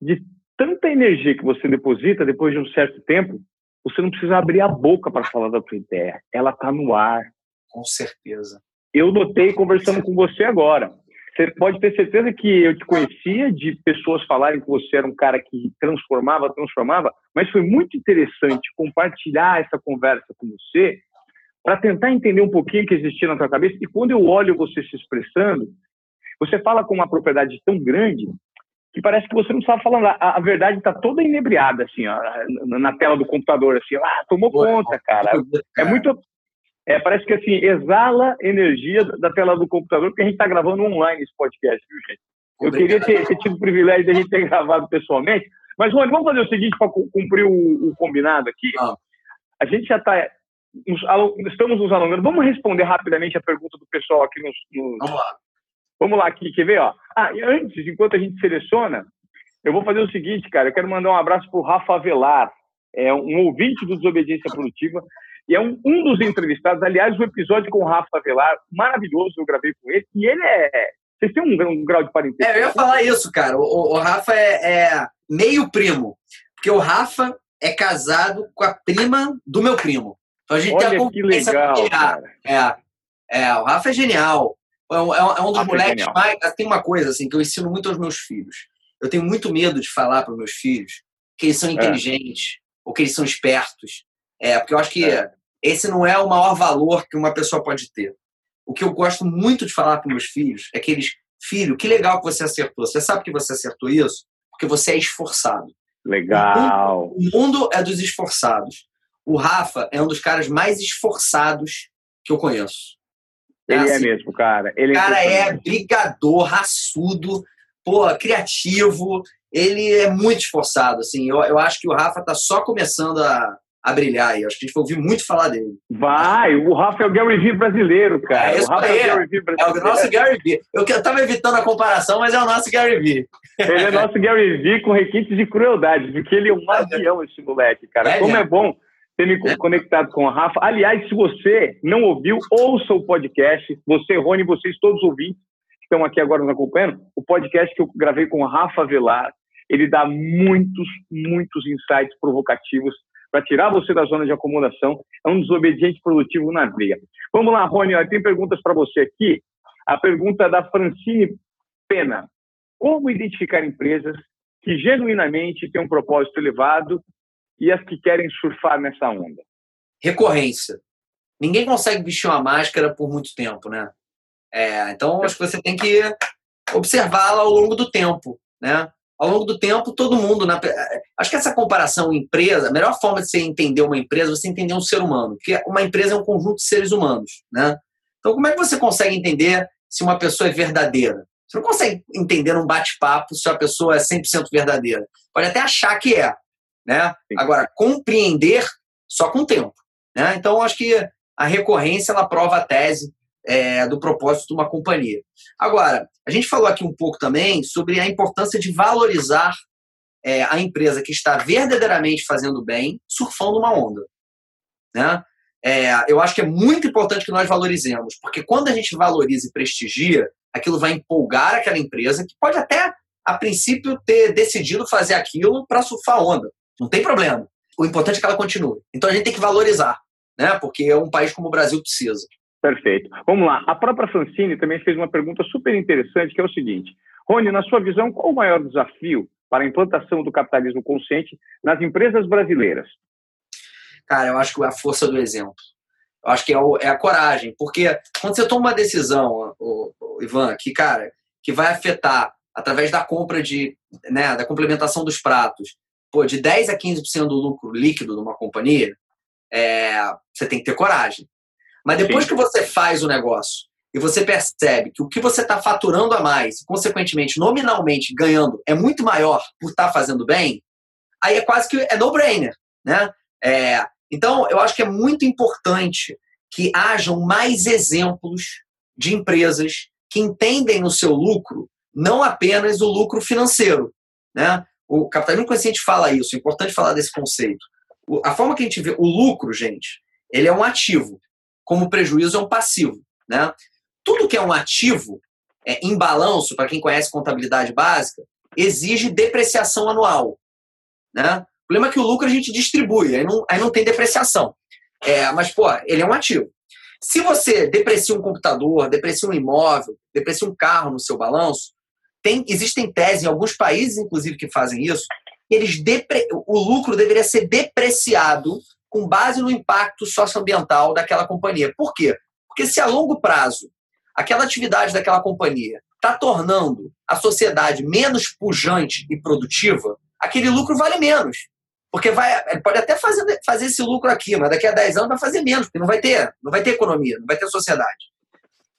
de tanta energia que você deposita depois de um certo tempo, você não precisa abrir a boca para falar da sua ideia. Ela está no ar. Com certeza. Eu notei conversando com você agora. Você pode ter certeza que eu te conhecia de pessoas falarem que você era um cara que transformava, transformava, mas foi muito interessante compartilhar essa conversa com você para tentar entender um pouquinho o que existia na tua cabeça. E quando eu olho você se expressando, você fala com uma propriedade tão grande que parece que você não estava falando. A, a verdade está toda inebriada, assim, ó, na tela do computador, assim, ah, tomou conta, cara. É muito. É, parece que assim, exala energia da tela do computador, porque a gente está gravando online esse podcast, viu, gente? Eu queria ter, ter, tido o privilégio de a gente ter gravado pessoalmente. Mas, Rony, vamos fazer o seguinte para cumprir o, o, combinado aqui. Ah. A gente já está. Estamos nos alongando. Vamos responder rapidamente a pergunta do pessoal aqui nos. nos... Vamos lá. Vamos lá aqui, quer ver? Ó. Ah, e antes, enquanto a gente seleciona, eu vou fazer o seguinte, cara. Eu quero mandar um abraço para o Rafa Velar, é um ouvinte do Desobediência Produtiva e é um, um dos entrevistados. Aliás, o episódio com o Rafa Velar, maravilhoso, eu gravei com ele. E ele é. Vocês têm um, um grau de parentesco? É, eu ia falar isso, cara. O, o Rafa é, é meio primo. Porque o Rafa é casado com a prima do meu primo. Então a gente Olha tem a que legal. É, é, o Rafa é genial. É um, é um dos é moleques é mais. Tem uma coisa assim que eu ensino muito aos meus filhos. Eu tenho muito medo de falar para os meus filhos que eles são é. inteligentes ou que eles são espertos. É, porque eu acho que é. esse não é o maior valor que uma pessoa pode ter. O que eu gosto muito de falar para meus filhos é que eles, filho, que legal que você acertou. Você sabe que você acertou isso? Porque você é esforçado. Legal. O mundo, o mundo é dos esforçados. O Rafa é um dos caras mais esforçados que eu conheço. É ele é, assim, é mesmo, cara. Ele o cara é brigador, raçudo, pô, criativo. Ele é muito esforçado, assim. Eu, eu acho que o Rafa tá só começando a, a brilhar aí. Acho que a gente vai ouvir muito falar dele. Vai, o Rafa é o Gary Vee brasileiro, cara. É, o Rafa é, é, o Gary Vee brasileiro. É o nosso Gary Vee. Eu, eu tava evitando a comparação, mas é o nosso Gary Vee. Ele é nosso Gary Vee com requintes de crueldade, porque ele é um avião, esse moleque, cara. É, Como é bom ter me é. conectado com a Rafa. Aliás, se você não ouviu, ouça o podcast. Você, Rony, vocês todos ouvintes que estão aqui agora nos acompanhando, o podcast que eu gravei com a Rafa Velar, ele dá muitos, muitos insights provocativos para tirar você da zona de acomodação. É um desobediente produtivo na briga. Vamos lá, Rony, tem perguntas para você aqui. A pergunta da Francine Pena. Como identificar empresas que genuinamente têm um propósito elevado e as que querem surfar nessa onda? Recorrência. Ninguém consegue vestir uma máscara por muito tempo, né? É, então, acho que você tem que observá-la ao longo do tempo, né? Ao longo do tempo, todo mundo. Na... Acho que essa comparação empresa, a melhor forma de você entender uma empresa é você entender um ser humano, porque uma empresa é um conjunto de seres humanos. Né? Então, como é que você consegue entender se uma pessoa é verdadeira? Você não consegue entender num bate-papo se a pessoa é 100% verdadeira. Pode até achar que é. Né? Agora, compreender só com o tempo. Né? Então, acho que a recorrência ela prova a tese é, do propósito de uma companhia. Agora, a gente falou aqui um pouco também sobre a importância de valorizar é, a empresa que está verdadeiramente fazendo bem, surfando uma onda. Né? É, eu acho que é muito importante que nós valorizemos, porque quando a gente valoriza e prestigia, aquilo vai empolgar aquela empresa que pode até, a princípio, ter decidido fazer aquilo para surfar onda. Não tem problema. O importante é que ela continue. Então a gente tem que valorizar, né? porque é um país como o Brasil precisa. Perfeito. Vamos lá. A própria Francine também fez uma pergunta super interessante, que é o seguinte: Rony, na sua visão, qual o maior desafio para a implantação do capitalismo consciente nas empresas brasileiras? Cara, eu acho que é a força do exemplo. Eu acho que é, o, é a coragem, porque quando você toma uma decisão, o, o Ivan, que, cara, que vai afetar através da compra de, né, da complementação dos pratos, pô, de 10 a 15% do lucro líquido de uma companhia, é, você tem que ter coragem. Mas depois Sim. que você faz o negócio e você percebe que o que você está faturando a mais, consequentemente, nominalmente ganhando, é muito maior por estar tá fazendo bem, aí é quase que é no-brainer, né? É, então, eu acho que é muito importante que hajam mais exemplos de empresas que entendem no seu lucro não apenas o lucro financeiro, né? O capitalismo consciente fala isso, é importante falar desse conceito. A forma que a gente vê o lucro, gente, ele é um ativo, como prejuízo é um passivo, né? Tudo que é um ativo, é, em balanço, para quem conhece contabilidade básica, exige depreciação anual. Né? O problema é que o lucro a gente distribui, aí não, aí não tem depreciação. É, mas, pô, ele é um ativo. Se você deprecia um computador, deprecia um imóvel, deprecia um carro no seu balanço, tem, existem teses em alguns países, inclusive, que fazem isso, eles depre, o lucro deveria ser depreciado com base no impacto socioambiental daquela companhia. Por quê? Porque se a longo prazo aquela atividade daquela companhia está tornando a sociedade menos pujante e produtiva, aquele lucro vale menos. Porque vai, ele pode até fazer, fazer esse lucro aqui, mas daqui a 10 anos vai fazer menos, porque não vai ter, não vai ter economia, não vai ter sociedade.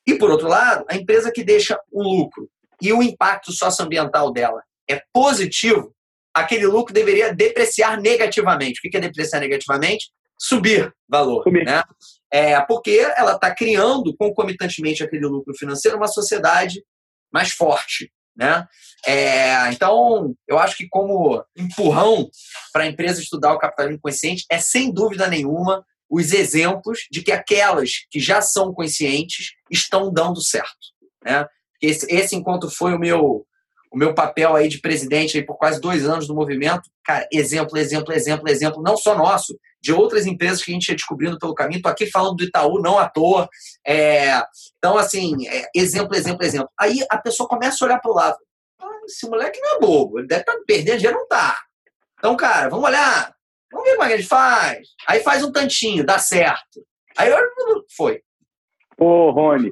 E por outro lado, a empresa que deixa o lucro e o impacto socioambiental dela é positivo, aquele lucro deveria depreciar negativamente. O que é depreciar negativamente? Subir valor. Subir. Né? É, porque ela está criando, concomitantemente aquele lucro financeiro, uma sociedade mais forte. Né? É, então, eu acho que como empurrão para a empresa estudar o capitalismo consciente é, sem dúvida nenhuma, os exemplos de que aquelas que já são conscientes estão dando certo. Né? Esse, esse enquanto foi o meu o meu papel aí de presidente aí por quase dois anos do movimento, cara, exemplo, exemplo, exemplo, exemplo, não só nosso, de outras empresas que a gente ia descobrindo pelo caminho. Estou aqui falando do Itaú, não à toa. É, então, assim, é, exemplo, exemplo, exemplo. Aí a pessoa começa a olhar para o lado. Ah, esse moleque não é bobo, ele deve estar tá perdendo dinheiro, não tá. Então, cara, vamos olhar, vamos ver como é que a gente faz. Aí faz um tantinho, dá certo. Aí foi. Ô, Rony,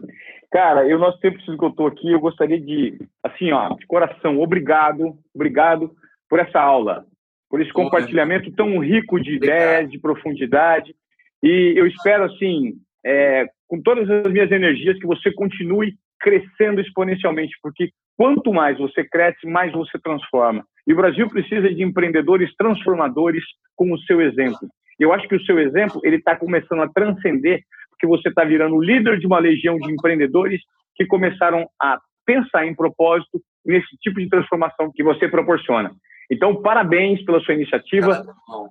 Cara, eu nosso tempo se esgotou aqui. Eu gostaria de, assim, ó, de coração, obrigado, obrigado por essa aula, por esse compartilhamento tão rico de ideias, de profundidade. E eu espero, assim, é, com todas as minhas energias, que você continue crescendo exponencialmente, porque quanto mais você cresce, mais você transforma. E o Brasil precisa de empreendedores transformadores com o seu exemplo. Eu acho que o seu exemplo ele está começando a transcender que você está virando líder de uma legião de empreendedores que começaram a pensar em propósito nesse tipo de transformação que você proporciona. Então, parabéns pela sua iniciativa.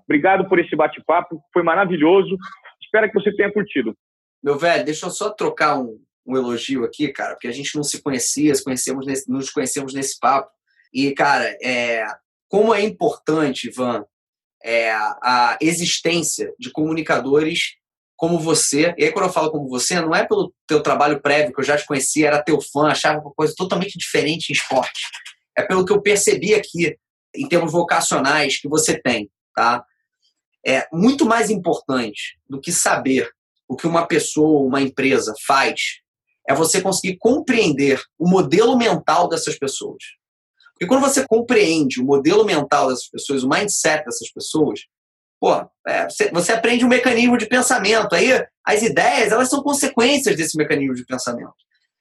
Obrigado por esse bate-papo. Foi maravilhoso. Espero que você tenha curtido. Meu velho, deixa eu só trocar um, um elogio aqui, cara, porque a gente não se conhecia, conhecemos nesse, nos conhecemos nesse papo. E, cara, é, como é importante, Ivan, é, a existência de comunicadores como você. E aí, quando eu falo como você, não é pelo teu trabalho prévio, que eu já te conhecia, era teu fã, achava uma coisa totalmente diferente em esporte. É pelo que eu percebi aqui, em termos vocacionais, que você tem, tá? É muito mais importante do que saber o que uma pessoa, uma empresa faz, é você conseguir compreender o modelo mental dessas pessoas. Porque quando você compreende o modelo mental dessas pessoas, o mindset dessas pessoas, Pô, é, você, aprende um mecanismo de pensamento. Aí as ideias, elas são consequências desse mecanismo de pensamento.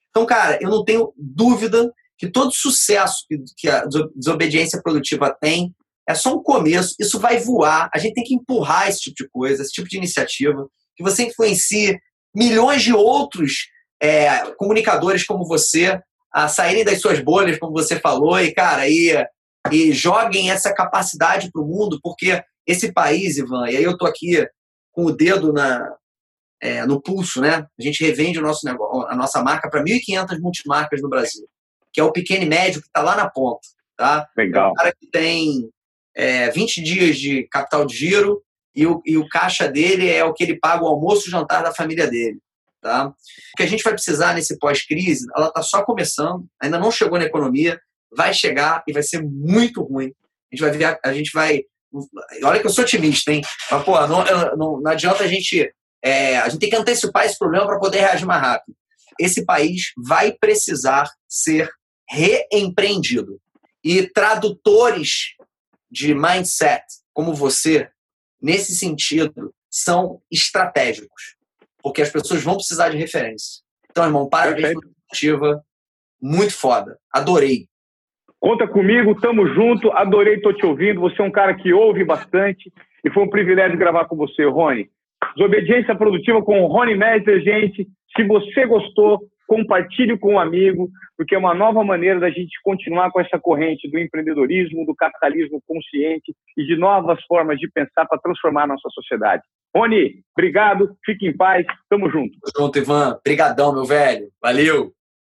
Então, cara, eu não tenho dúvida que todo sucesso que a desobediência produtiva tem é só um começo, isso vai voar. A gente tem que empurrar esse tipo de coisa, esse tipo de iniciativa, que você influencie milhões de outros é, comunicadores como você a saírem das suas bolhas, como você falou, e, cara, e, e joguem essa capacidade para o mundo, porque esse país, Ivan, e aí eu tô aqui com o dedo na, é, no pulso, né? A gente revende o nosso negócio, a nossa marca para 1.500 multimarcas no Brasil, que é o pequeno e médio que está lá na ponta, tá? Legal. É um cara que tem é, 20 dias de capital de giro e o, e o caixa dele é o que ele paga o almoço e jantar da família dele. Tá? O que a gente vai precisar nesse pós-crise, ela está só começando, ainda não chegou na economia, vai chegar e vai ser muito ruim. A gente vai, ver, a gente vai Olha que eu sou otimista, hein? Mas, pô, não, não, não adianta a gente É, a gente tem que antecipar esse problema para poder reagir mais rápido. Esse país vai precisar ser reempreendido. E tradutores de mindset, como você, nesse sentido, são estratégicos. Porque as pessoas vão precisar de referência. Então, irmão, parabéns pela iniciativa. Muito foda. Adorei. Conta comigo, tamo junto. Adorei, estar te ouvindo. Você é um cara que ouve bastante e foi um privilégio gravar com você, Rony. Desobediência Produtiva com o Rony Messer, gente. Se você gostou, compartilhe com um amigo, porque é uma nova maneira da gente continuar com essa corrente do empreendedorismo, do capitalismo consciente e de novas formas de pensar para transformar a nossa sociedade. Rony, obrigado, fique em paz, tamo junto. Tamo junto, Ivan. Brigadão, meu velho. Valeu.